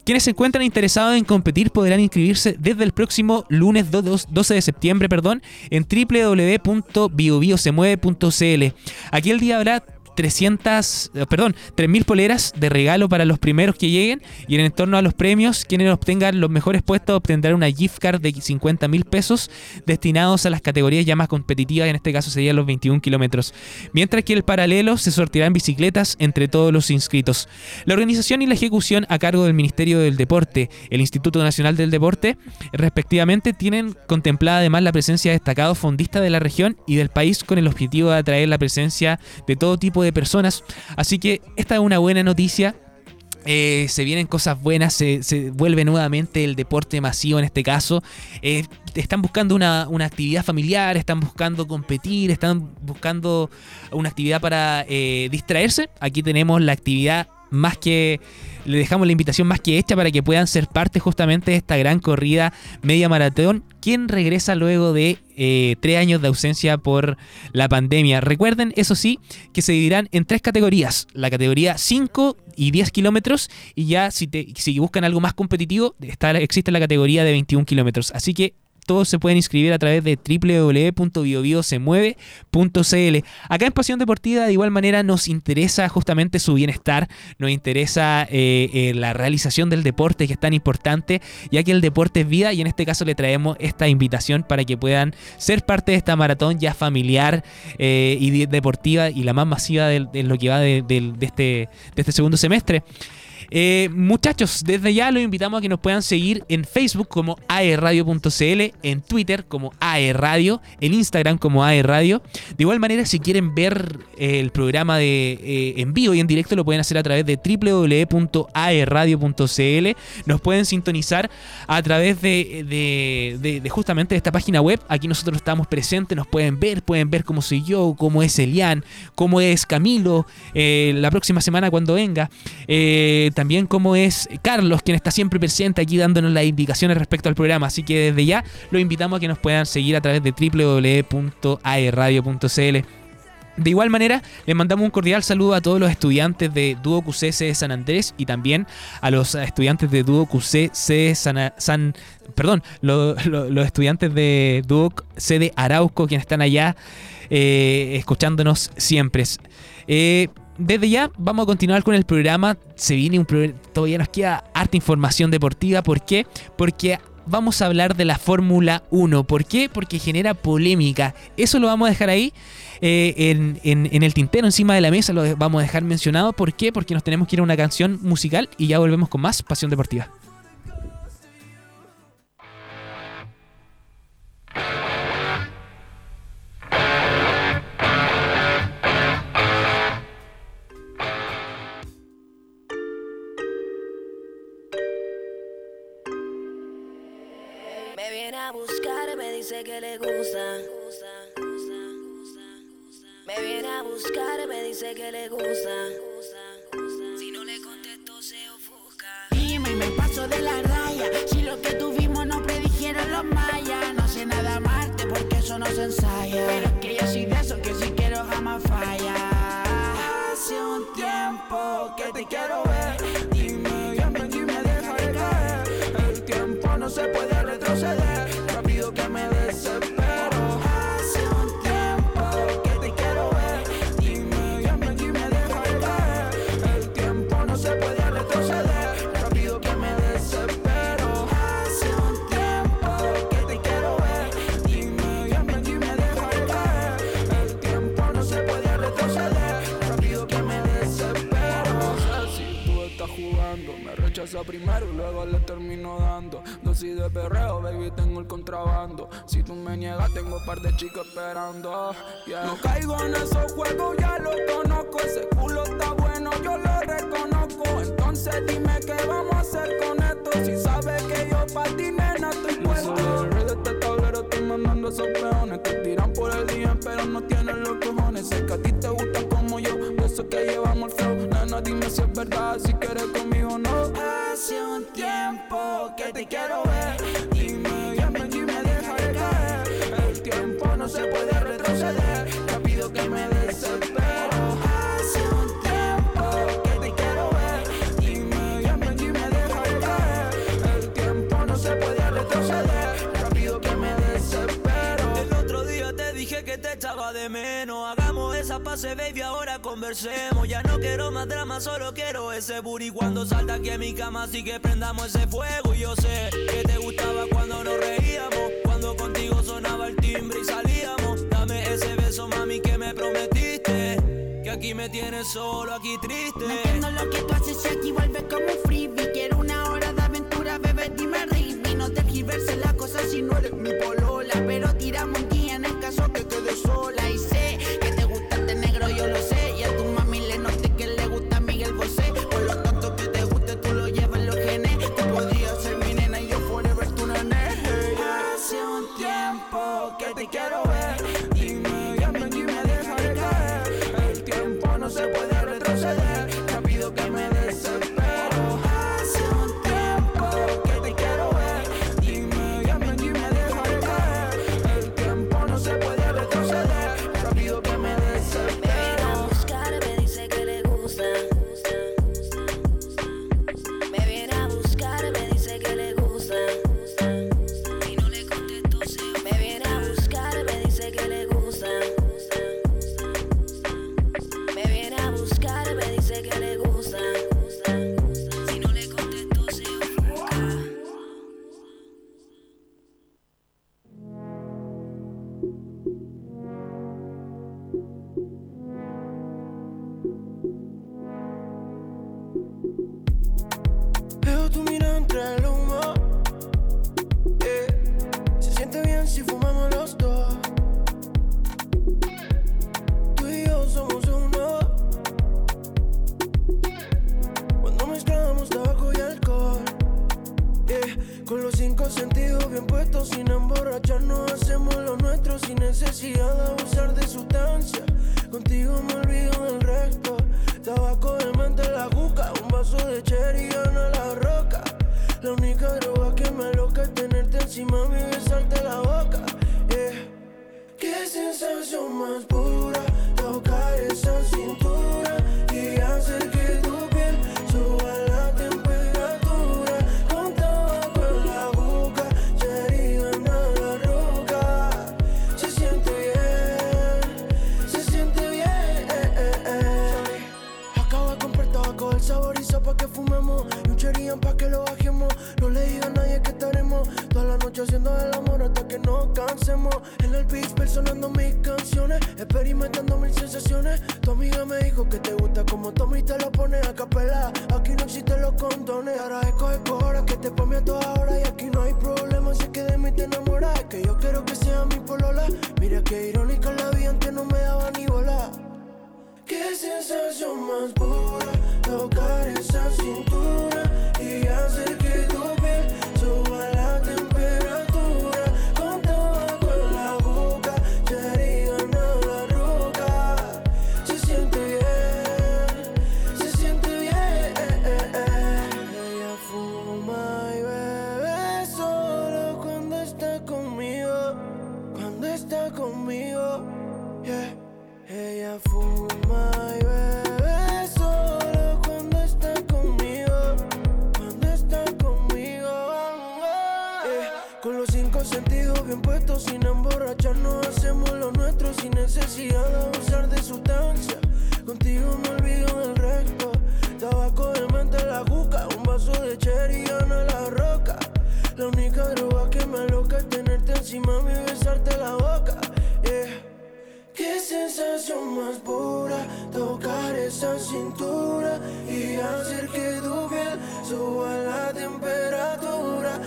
Quienes se encuentran interesados en competir podrán inscribirse desde el próximo lunes 12 de septiembre perdón, en www.biobiosemueve.cl. Aquí el día habrá 300, eh, perdón, 3.000 poleras de regalo para los primeros que lleguen y en torno a los premios, quienes obtengan los mejores puestos obtendrán una gift card de 50 mil pesos destinados a las categorías ya más competitivas, en este caso serían los 21 kilómetros. Mientras que el paralelo se sortirá en bicicletas entre todos los inscritos. La organización y la ejecución a cargo del Ministerio del Deporte, el Instituto Nacional del Deporte, respectivamente, tienen contemplada además la presencia de destacados fondistas de la región y del país con el objetivo de atraer la presencia de todo tipo de personas. Así que esta es una buena noticia. Eh, se vienen cosas buenas, se, vuelve nuevamente el deporte masivo en este caso. Eh, están buscando una, actividad familiar, están buscando competir, están buscando una actividad para eh, distraerse. Aquí tenemos la actividad más que le dejamos la invitación más que hecha para que puedan ser parte justamente de esta gran corrida media maratón, quien regresa luego de eh, tres años de ausencia por la pandemia. Recuerden, eso sí, que se dividirán en tres categorías, la categoría 5 y 10 kilómetros, y ya si, te, si buscan algo más competitivo, está, existe la categoría de 21 kilómetros. Así que se pueden inscribir a través de www.biobiosemueve.cl. Acá en Pasión Deportiva de igual manera nos interesa justamente su bienestar, nos interesa eh, eh, la realización del deporte que es tan importante, ya que el deporte es vida y en este caso le traemos esta invitación para que puedan ser parte de esta maratón ya familiar eh, y deportiva y la más masiva de, lo que va de, este, de este segundo semestre. Eh, muchachos, desde ya los invitamos a que nos puedan seguir en Facebook como aerradio.cl, en Twitter como aerradio, en Instagram como aerradio. De igual manera, si quieren ver eh, el programa de eh, en vivo y en directo, lo pueden hacer a través de www.aerradio.cl. Nos pueden sintonizar a través de, justamente de esta página web. Aquí nosotros estamos presentes, nos pueden ver, pueden ver cómo soy yo, cómo es Elian, cómo es Camilo, la próxima semana cuando venga como es Carlos, quien está siempre presente aquí dándonos las indicaciones respecto al programa. Así que desde ya lo invitamos a que nos puedan seguir a través de www.aerradio.cl. De igual manera, les mandamos un cordial saludo a todos los estudiantes de Duo QC de San Andrés y también a los estudiantes de Duo QC de San, perdón, los estudiantes de Duo C de Arauco, quienes están allá eh, escuchándonos siempre. Eh, desde ya vamos a continuar con el programa. Se viene un programa, todavía nos queda harta información deportiva. ¿Por qué? Porque vamos a hablar de la Fórmula 1. ¿Por qué? Porque genera polémica. Eso lo vamos a dejar ahí eh, en, en, el tintero, encima de la mesa. Lo vamos a dejar mencionado. ¿Por qué? Porque nos tenemos que ir a una canción musical y ya volvemos con más Pasión Deportiva. pase, baby, ahora conversemos. Ya no quiero más drama, solo quiero ese booty. Cuando salta aquí en mi cama, así que prendamos ese fuego. Y yo sé que te gustaba cuando nos reíamos. Cuando contigo sonaba el timbre y salíamos. Dame ese beso, mami, que me prometiste. Que aquí me tienes solo, aquí triste. No entiendo lo que tú haces aquí vuelves como un freebie. Quiero una hora de aventura, bebé, dime, y No te tergiverses las cosas si no eres esto sin emborracharnos. Hacemos lo nuestro sin necesidad de abusar de sustancia. Contigo me olvido del resto. Tabaco de menta la juca, un vaso de cherry gana la roca. La única droga que me loca es tenerte encima y besarte la boca. Qué sensación más pura, tocar esa cintura y hacer que tu piel suba la temperatura.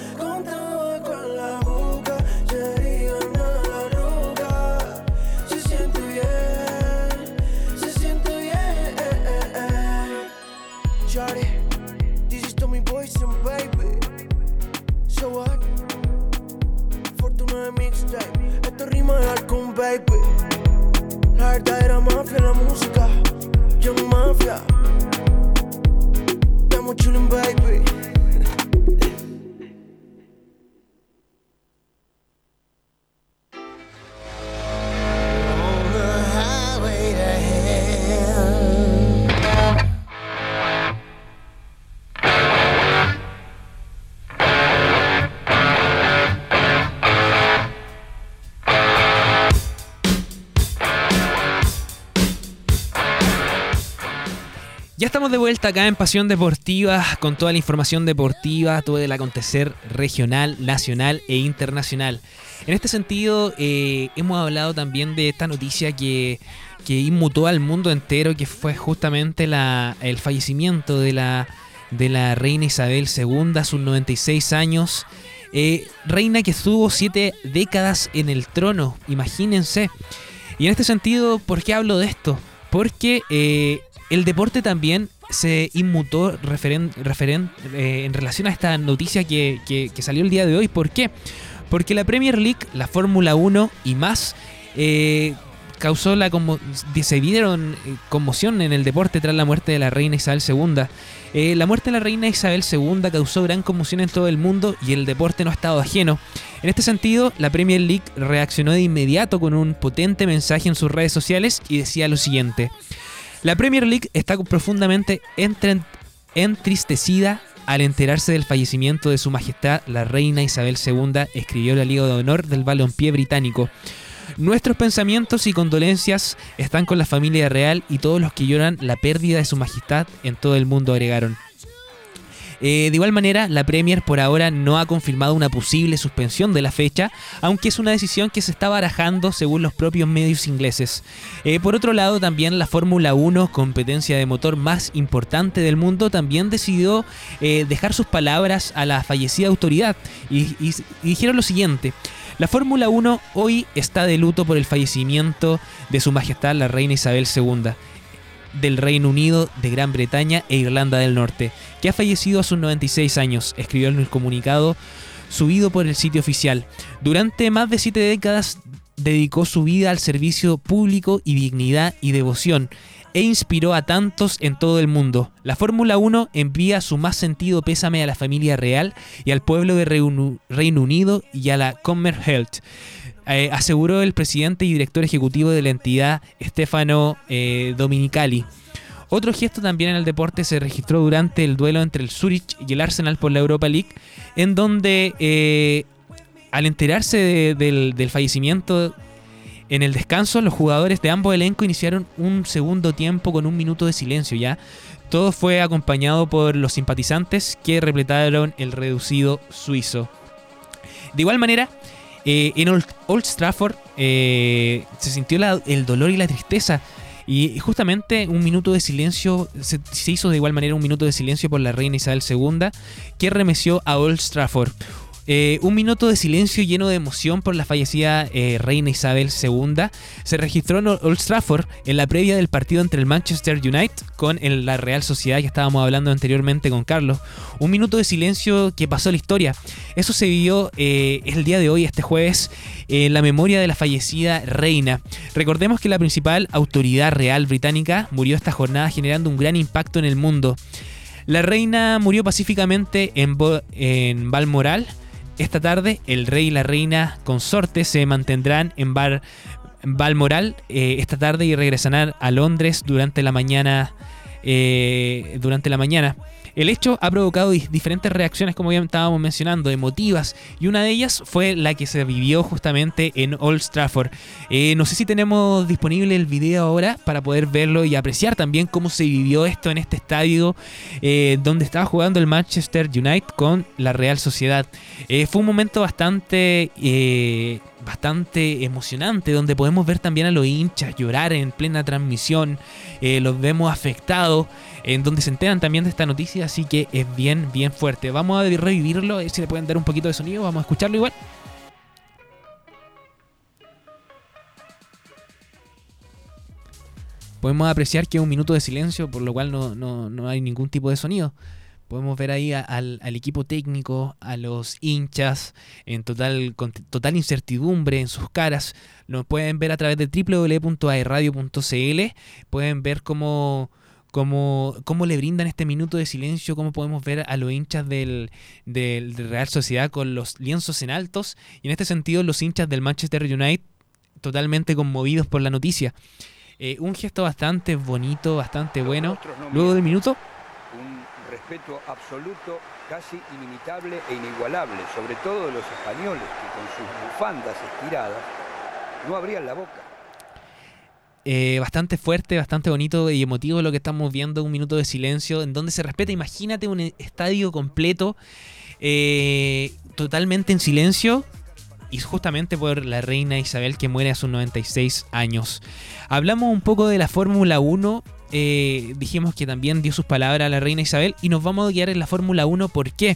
Vuelta acá en Pasión Deportiva con toda la información deportiva, todo el acontecer regional, nacional e internacional. En este sentido, eh, hemos hablado también de esta noticia que, que inmutó al mundo entero, que fue justamente la, el fallecimiento de la, de la reina Isabel II a sus 96 años. Eh, reina que estuvo siete décadas en el trono, imagínense. Y en este sentido, ¿por qué hablo de esto? Porque eh, el deporte también se inmutó referen, eh, en relación a esta noticia que, salió el día de hoy. ¿Por qué? Porque la Premier League, la Fórmula 1 y más eh, causó la como se vieron eh, conmoción en el deporte tras la muerte de la reina Isabel II. la muerte de la reina Isabel II causó gran conmoción en todo el mundo y el deporte no ha estado ajeno. En este sentido, la Premier League reaccionó de inmediato con un potente mensaje en sus redes sociales y decía lo siguiente. La Premier League está profundamente entristecida al enterarse del fallecimiento de su majestad la reina Isabel II, escribió la Liga de Honor del Balompié británico. Nuestros pensamientos y condolencias están con la familia real y todos los que lloran la pérdida de su majestad en todo el mundo, agregaron. Eh, de igual manera, la Premier por ahora no ha confirmado una posible suspensión de la fecha, aunque es una decisión que se está barajando según los propios medios ingleses. Eh, por otro lado, también la Fórmula 1, competencia de motor más importante del mundo, también decidió eh, dejar sus palabras a la fallecida autoridad y, y dijeron lo siguiente. La Fórmula 1 hoy está de luto por el fallecimiento de Su Majestad la Reina Isabel II del Reino Unido, de Gran Bretaña e Irlanda del Norte, que ha fallecido a sus 96 años, escribió en el comunicado subido por el sitio oficial. Durante más de siete décadas dedicó su vida al servicio público y dignidad y devoción e inspiró a tantos en todo el mundo. La Fórmula 1 envía su más sentido pésame a la familia real y al pueblo de Reino Unido y a la Commonwealth. Eh, aseguró el presidente y director ejecutivo de la entidad, Stefano eh, Dominicali. Otro gesto también en el deporte se registró durante el duelo entre el Zurich y el Arsenal por la Europa League, en donde eh, al enterarse del, fallecimiento en el descanso, los jugadores de ambos elencos iniciaron un segundo tiempo con un minuto de silencio ya. Todo fue acompañado por los simpatizantes que repletaron el reducido suizo. De igual manera, eh, en Old, Trafford eh, se sintió el dolor y la tristeza. Y justamente un minuto de silencio, se, hizo de igual manera un minuto de silencio por la reina Isabel II, que remeció a Old Trafford. Eh, un minuto de silencio lleno de emoción por la fallecida eh, reina Isabel II se registró en Old Trafford en la previa del partido entre el Manchester United con la Real Sociedad que estábamos hablando anteriormente con Carlos. Un minuto de silencio que pasó la historia. Eso se vivió eh, el día de hoy, este jueves, en la memoria de la fallecida reina. Recordemos que la principal autoridad real británica murió esta jornada generando un gran impacto en el mundo. La reina murió pacíficamente en, en Balmoral esta tarde, el rey y la reina consorte se mantendrán en Bar Balmoral eh, esta tarde y regresarán a Londres durante la mañana. Eh, durante la mañana. El hecho ha provocado diferentes reacciones, como ya estábamos mencionando, emotivas, y una de ellas fue la que se vivió justamente en Old Trafford. Eh, no sé si tenemos disponible el video ahora para poder verlo y apreciar también cómo se vivió esto en este estadio eh, donde estaba jugando el Manchester United con la Real Sociedad. Eh, fue un momento bastante bastante emocionante, donde podemos ver también a los hinchas llorar en plena transmisión, los vemos afectados en donde se enteran también de esta noticia, así que es bien, bien fuerte. Vamos a revivirlo, a ver si le pueden dar un poquito de sonido, vamos a escucharlo igual. Podemos apreciar que es un minuto de silencio, por lo cual no, hay ningún tipo de sonido. Podemos ver ahí al, equipo técnico, a los hinchas, en total, con total incertidumbre en sus caras. Lo pueden ver a través de www.airradio.cl. Pueden ver cómo cómo, cómo le brindan este minuto de silencio, cómo podemos ver a los hinchas del, del, Real Sociedad con los lienzos en altos y en este sentido los hinchas del Manchester United totalmente conmovidos por la noticia. Eh, un gesto bastante bonito, bastante bueno. Luego del minuto. Respeto absoluto, casi inimitable e inigualable, sobre todo de los españoles que con sus bufandas estiradas no abrían la boca eh, bastante fuerte, bastante bonito y emotivo lo que estamos viendo, un minuto de silencio, en donde se respeta, imagínate un estadio completo, eh, totalmente en silencio, y justamente por la reina Isabel que muere a sus 96 años. Hablamos un poco de la Fórmula 1, eh, dijimos que también dio sus palabras a la reina Isabel y nos vamos a guiar en la Fórmula 1, ¿por qué?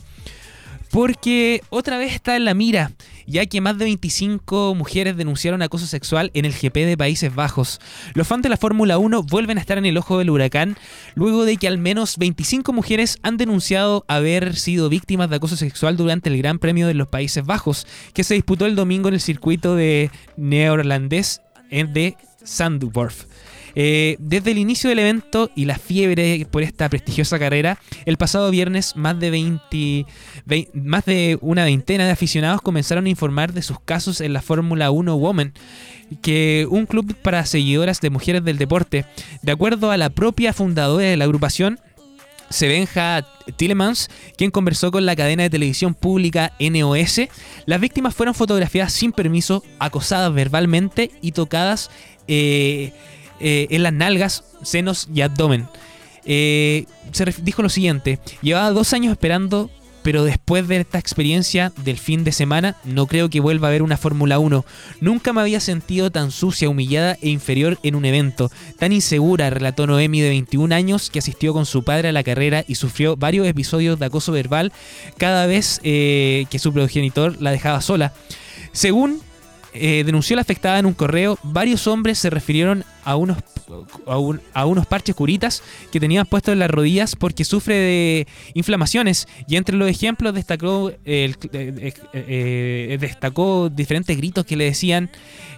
Porque otra vez está en la mira, ya que más de 25 mujeres denunciaron acoso sexual en el GP de Países Bajos. Los fans de la Fórmula 1 vuelven a estar en el ojo del huracán luego de que al menos 25 mujeres han denunciado haber sido víctimas de acoso sexual durante el Gran Premio de los Países Bajos, que se disputó el domingo en el circuito de neerlandés de Sandworth. Eh, desde el inicio del evento y la fiebre por esta prestigiosa carrera, el pasado viernes más de, 20, más de una veintena de aficionados comenzaron a informar de sus casos en la Fórmula 1 Women, que un club para seguidoras de mujeres del deporte. De acuerdo a la propia fundadora de la agrupación, Sebenja Tillemans, quien conversó con la cadena de televisión pública NOS, las víctimas fueron fotografiadas sin permiso, acosadas verbalmente y tocadas eh, eh, en las nalgas, senos y abdomen. Eh, se dijo lo siguiente, llevaba dos años esperando, pero después de esta experiencia del fin de semana, no creo que vuelva a haber una Fórmula 1. Nunca me había sentido tan sucia, humillada e inferior en un evento, tan insegura, relató Noemi de 21 años, que asistió con su padre a la carrera y sufrió varios episodios de acoso verbal cada vez eh, que su progenitor la dejaba sola. Según eh, denunció la afectada en un correo, varios hombres se refirieron a unos, a, unos parches curitas que tenían puestos en las rodillas porque sufre de inflamaciones. Y entre los ejemplos destacó, eh, eh, destacó diferentes gritos que le decían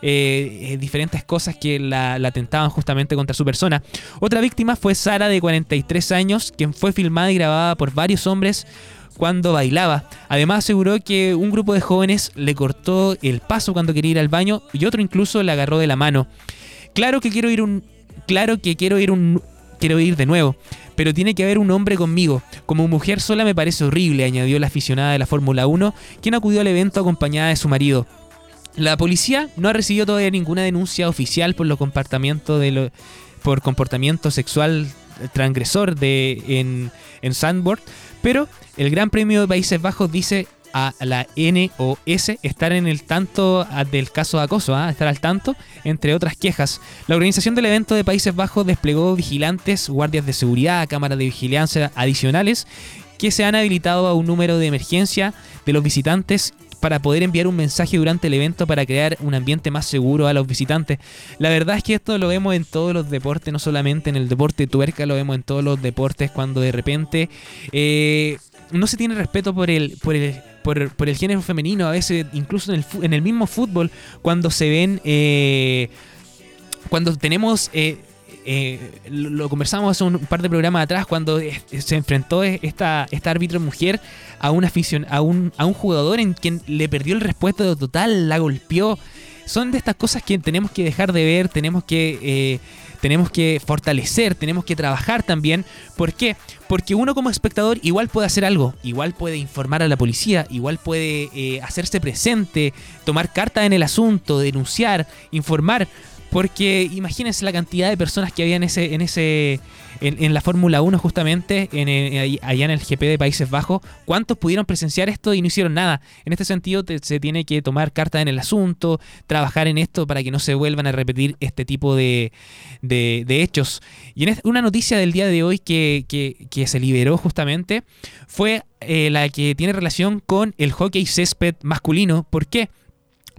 diferentes cosas que la, la atentaban justamente contra su persona. Otra víctima fue Sara, de 43 años, quien fue filmada y grabada por varios hombres cuando bailaba. Además aseguró que un grupo de jóvenes le cortó el paso cuando quería ir al baño y otro incluso le agarró de la mano. Claro que quiero ir un claro que quiero ir un quiero ir de nuevo, pero tiene que haber un hombre conmigo. Como mujer sola me parece horrible, añadió la aficionada de la Fórmula 1, quien acudió al evento acompañada de su marido. La policía no ha recibido todavía ninguna denuncia oficial por los comportamientos de lo, por comportamiento sexual transgresor de en, en Sandboard, pero el Gran Premio de Países Bajos dice a la NOS estar en el tanto del caso de acoso, ¿ah? estar al tanto, entre otras quejas. La organización del evento de Países Bajos desplegó vigilantes, guardias de seguridad, cámaras de vigilancia adicionales que se han habilitado a un número de emergencia de los visitantes para poder enviar un mensaje durante el evento para crear un ambiente más seguro a los visitantes. La verdad es que esto lo vemos en todos los deportes, no solamente en el deporte tuerca, lo vemos en todos los deportes cuando de repente eh, no se tiene respeto por el, por el, por, el género femenino, a veces incluso en el, en el mismo fútbol, cuando se ven, eh, cuando tenemos... Eh, eh, lo conversamos hace un par de programas atrás cuando se enfrentó esta, esta árbitro mujer a una afición, a un, a un jugador en quien le perdió el respeto total, la golpeó. Son de estas cosas que tenemos que dejar de ver, tenemos que, eh, tenemos que fortalecer, tenemos que trabajar también. ¿Por qué? Porque uno como espectador igual puede hacer algo, igual puede informar a la policía, igual puede eh, hacerse presente, tomar carta en el asunto, denunciar, informar. Porque imagínense la cantidad de personas que había en ese, en ese, en, la Fórmula 1 justamente, en, eh, allá en el GP de Países Bajos, ¿cuántos pudieron presenciar esto y no hicieron nada? En este sentido se tiene que tomar carta en el asunto, trabajar en esto para que no se vuelvan a repetir este tipo de, de, hechos. Y en una noticia del día de hoy que, que, se liberó justamente fue eh, la que tiene relación con el hockey césped masculino. ¿Por qué?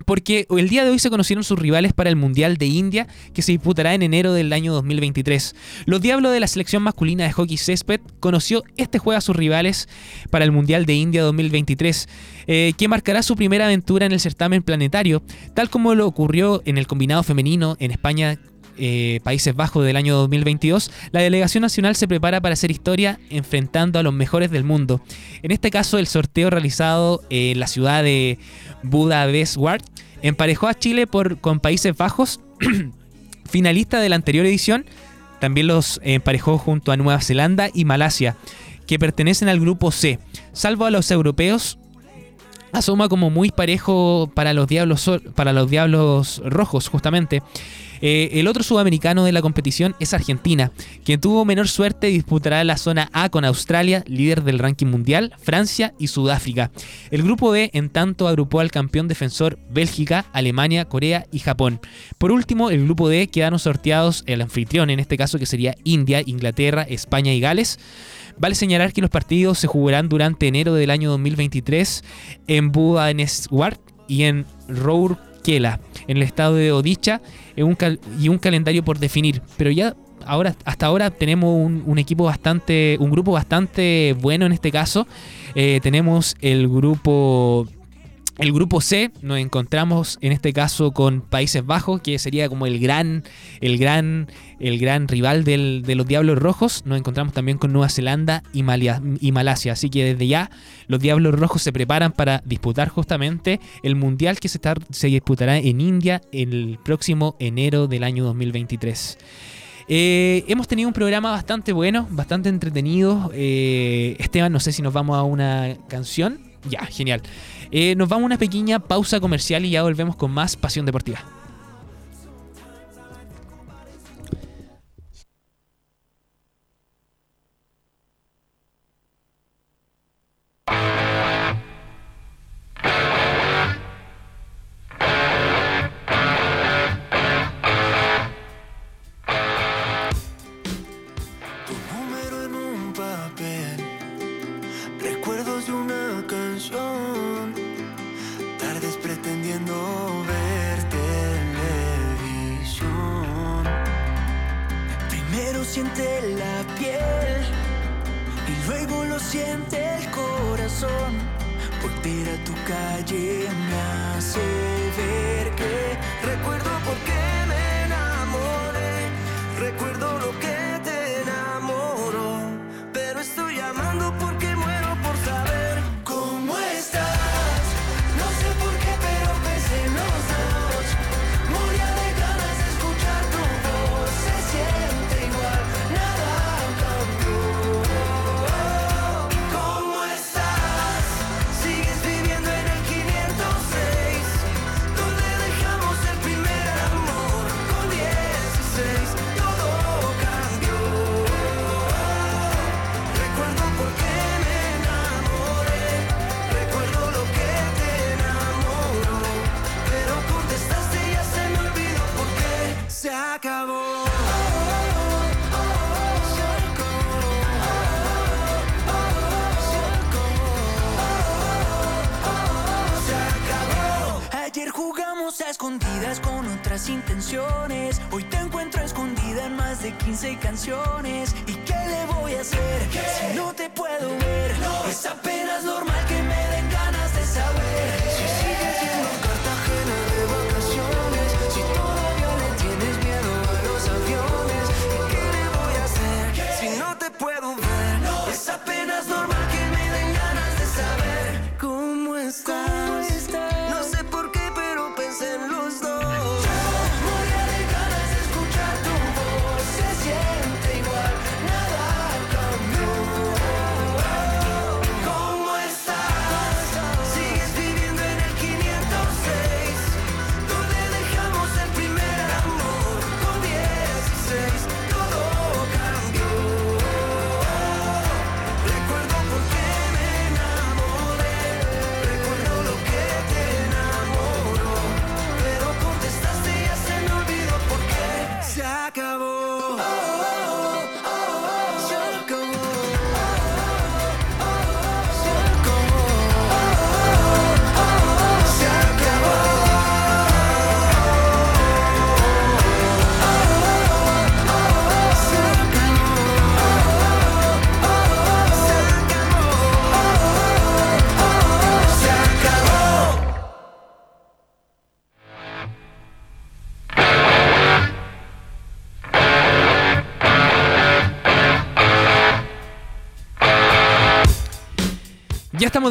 Porque el día de hoy se conocieron sus rivales para el Mundial de India que se disputará en enero del año 2023. Los Diablos de la selección masculina de hockey césped conoció este juego a sus rivales para el Mundial de India 2023, eh, que marcará su primera aventura en el certamen planetario, tal como lo ocurrió en el combinado femenino en España eh, Países Bajos del año 2022, la delegación nacional se prepara para hacer historia enfrentando a los mejores del mundo. En este caso, el sorteo realizado en la ciudad de Budapest emparejó a Chile por, con Países Bajos, finalista de la anterior edición. También los emparejó junto a Nueva Zelanda y Malasia, que pertenecen al grupo C. Salvo a los europeos, asoma como muy parejo para los para los diablos rojos, justamente. Eh, el otro sudamericano de la competición es Argentina, quien tuvo menor suerte y disputará la zona A con Australia, líder del ranking mundial, Francia y Sudáfrica. El grupo B, en tanto, agrupó al campeón defensor Bélgica, Alemania, Corea y Japón. Por último, el grupo D quedaron sorteados el anfitrión, en este caso que sería India, Inglaterra, España y Gales. Vale señalar que los partidos se jugarán durante enero del año 2023 en Budaneswar y en En el estado de Odicha, y un calendario por definir. Pero ya ahora, hasta ahora tenemos un, equipo bastante, un grupo bastante bueno en este caso. Eh, tenemos el grupo el grupo C nos encontramos en este caso con Países Bajos, que sería como el gran, el gran, el gran rival de los Diablos Rojos. Nos encontramos también con Nueva Zelanda y, Malasia. Así que desde ya los Diablos Rojos se preparan para disputar justamente el Mundial que se, se disputará en India el próximo enero del año 2023. Eh, hemos tenido un programa bastante bueno, bastante entretenido. Eh, Esteban, no sé si nos vamos a una canción. Ya, genial. Eh, nos vamos a una pequeña pausa comercial y ya volvemos con más Pasión Deportiva. canciones.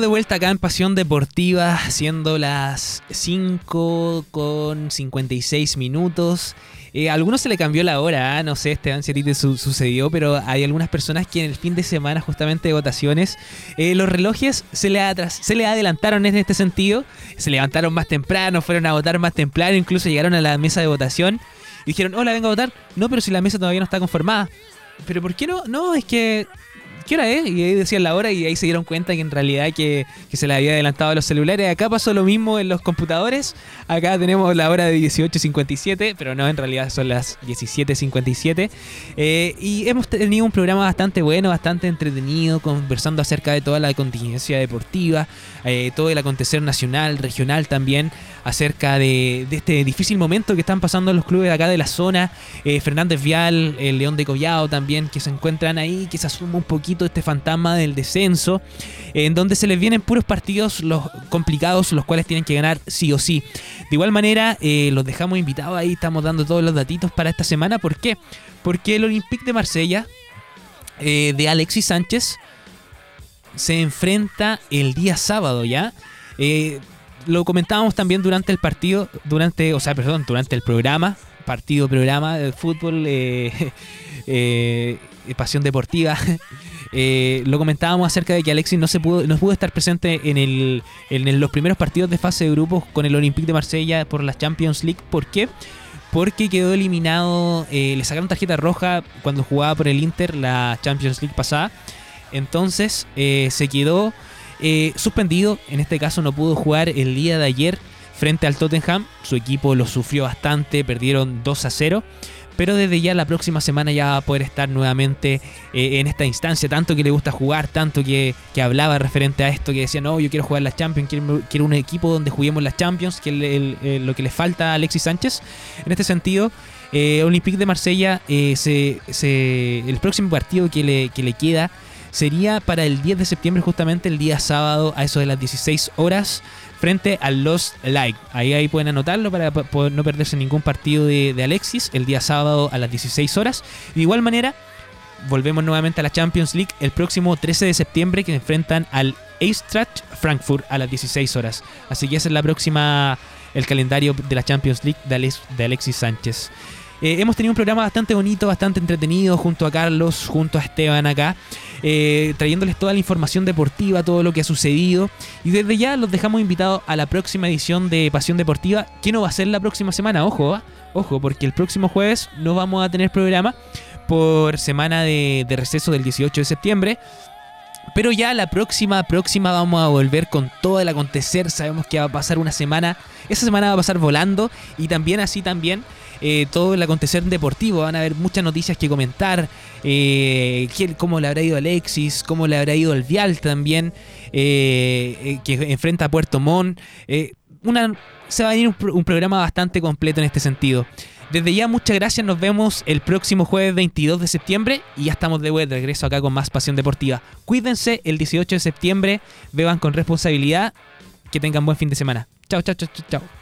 De vuelta acá en Pasión Deportiva, siendo las 5 con 56 minutos. Eh, a algunos se le cambió la hora, ¿ah? no sé, Esteban, si a ti te sucedió, pero hay algunas personas que en el fin de semana, justamente de votaciones, eh, los relojes se le, se le adelantaron en este sentido, se levantaron más temprano, fueron a votar más temprano, incluso llegaron a la mesa de votación dijeron, hola, vengo a votar. No, pero si la mesa todavía no está conformada. ¿Pero por qué no? No, es que ¿qué hora es? Y ahí decían la hora y ahí se dieron cuenta que en realidad que, se le había adelantado a los celulares. Acá pasó lo mismo en los computadores. Acá tenemos la hora de 18.57, pero no, en realidad son las 17.57. Eh, y hemos tenido un programa bastante bueno, bastante entretenido, conversando acerca de toda la contingencia deportiva, eh, todo el acontecer nacional, regional también, acerca de, este difícil momento que están pasando los clubes acá de la zona. Eh, Fernández Vial, el León de Collado también, que se encuentran ahí, que se asuma un poquito este fantasma del descenso, en donde se les vienen puros partidos los complicados, los cuales tienen que ganar sí o sí. De igual manera, eh, los dejamos invitados ahí, estamos dando todos los datitos para esta semana. ¿Por qué? Porque el Olympique de Marsella, eh, de Alexis Sánchez, se enfrenta el día sábado ya. Eh, lo comentábamos también durante el partido, durante, o sea, perdón, durante el programa, partido, programa de fútbol, pasión deportiva. Eh, lo comentábamos acerca de que Alexis no se pudo, no pudo estar presente en, los primeros partidos de fase de grupos con el Olympique de Marsella por la Champions League. ¿Por qué? Porque quedó eliminado, eh, le sacaron tarjeta roja cuando jugaba por el Inter la Champions League pasada. Entonces eh, se quedó suspendido. En este caso no pudo jugar el día de ayer frente al Tottenham. Su equipo lo sufrió bastante, perdieron 2 a 0. Pero desde ya la próxima semana ya va a poder estar nuevamente eh, en esta instancia. Tanto que le gusta jugar, tanto que, que hablaba referente a esto, que decía, no, yo quiero jugar la Champions, quiero, un equipo donde juguemos las Champions, que el- lo que le falta a Alexis Sánchez. En este sentido, eh, Olympique de Marsella, eh, se- el próximo partido que le, que le queda sería para el 10 de septiembre, justamente el día sábado, a eso de las 16 horas, frente al Lost Like. Ahí, ahí pueden anotarlo para poder no perderse ningún partido de, de Alexis, el día sábado a las 16 horas. De igual manera, volvemos nuevamente a la Champions League el próximo 13 de septiembre, que enfrentan al Eintracht Frankfurt a las 16 horas. Así que esa es la próxima, el calendario de la Champions League de, Alex- de Alexis Sánchez. Eh, hemos tenido un programa bastante bonito, bastante entretenido junto a Carlos, junto a Esteban acá, eh, trayéndoles toda la información deportiva, todo lo que ha sucedido. Y desde ya los dejamos invitados a la próxima edición de Pasión Deportiva, que no va a ser la próxima semana, ojo, ¿ah? ojo, porque el próximo jueves no vamos a tener programa por semana de, de receso del 18 de septiembre. Pero ya la próxima, próxima vamos a volver con todo el acontecer. Sabemos que va a pasar una semana. Esa semana va a pasar volando. Y también así también eh, todo el acontecer deportivo. Van a haber muchas noticias que comentar. Eh, cómo le habrá ido Alexis, cómo le habrá ido el Vial también. eh, eh, que enfrenta a Puerto Montt. Se va a venir un, un programa bastante completo en este sentido. Desde ya, muchas gracias. Nos vemos el próximo jueves 22 de septiembre y ya estamos de vuelta. Regreso acá con más Pasión Deportiva. Cuídense el 18 de septiembre. Beban con responsabilidad. Que tengan buen fin de semana. Chao, chao, chao, chao.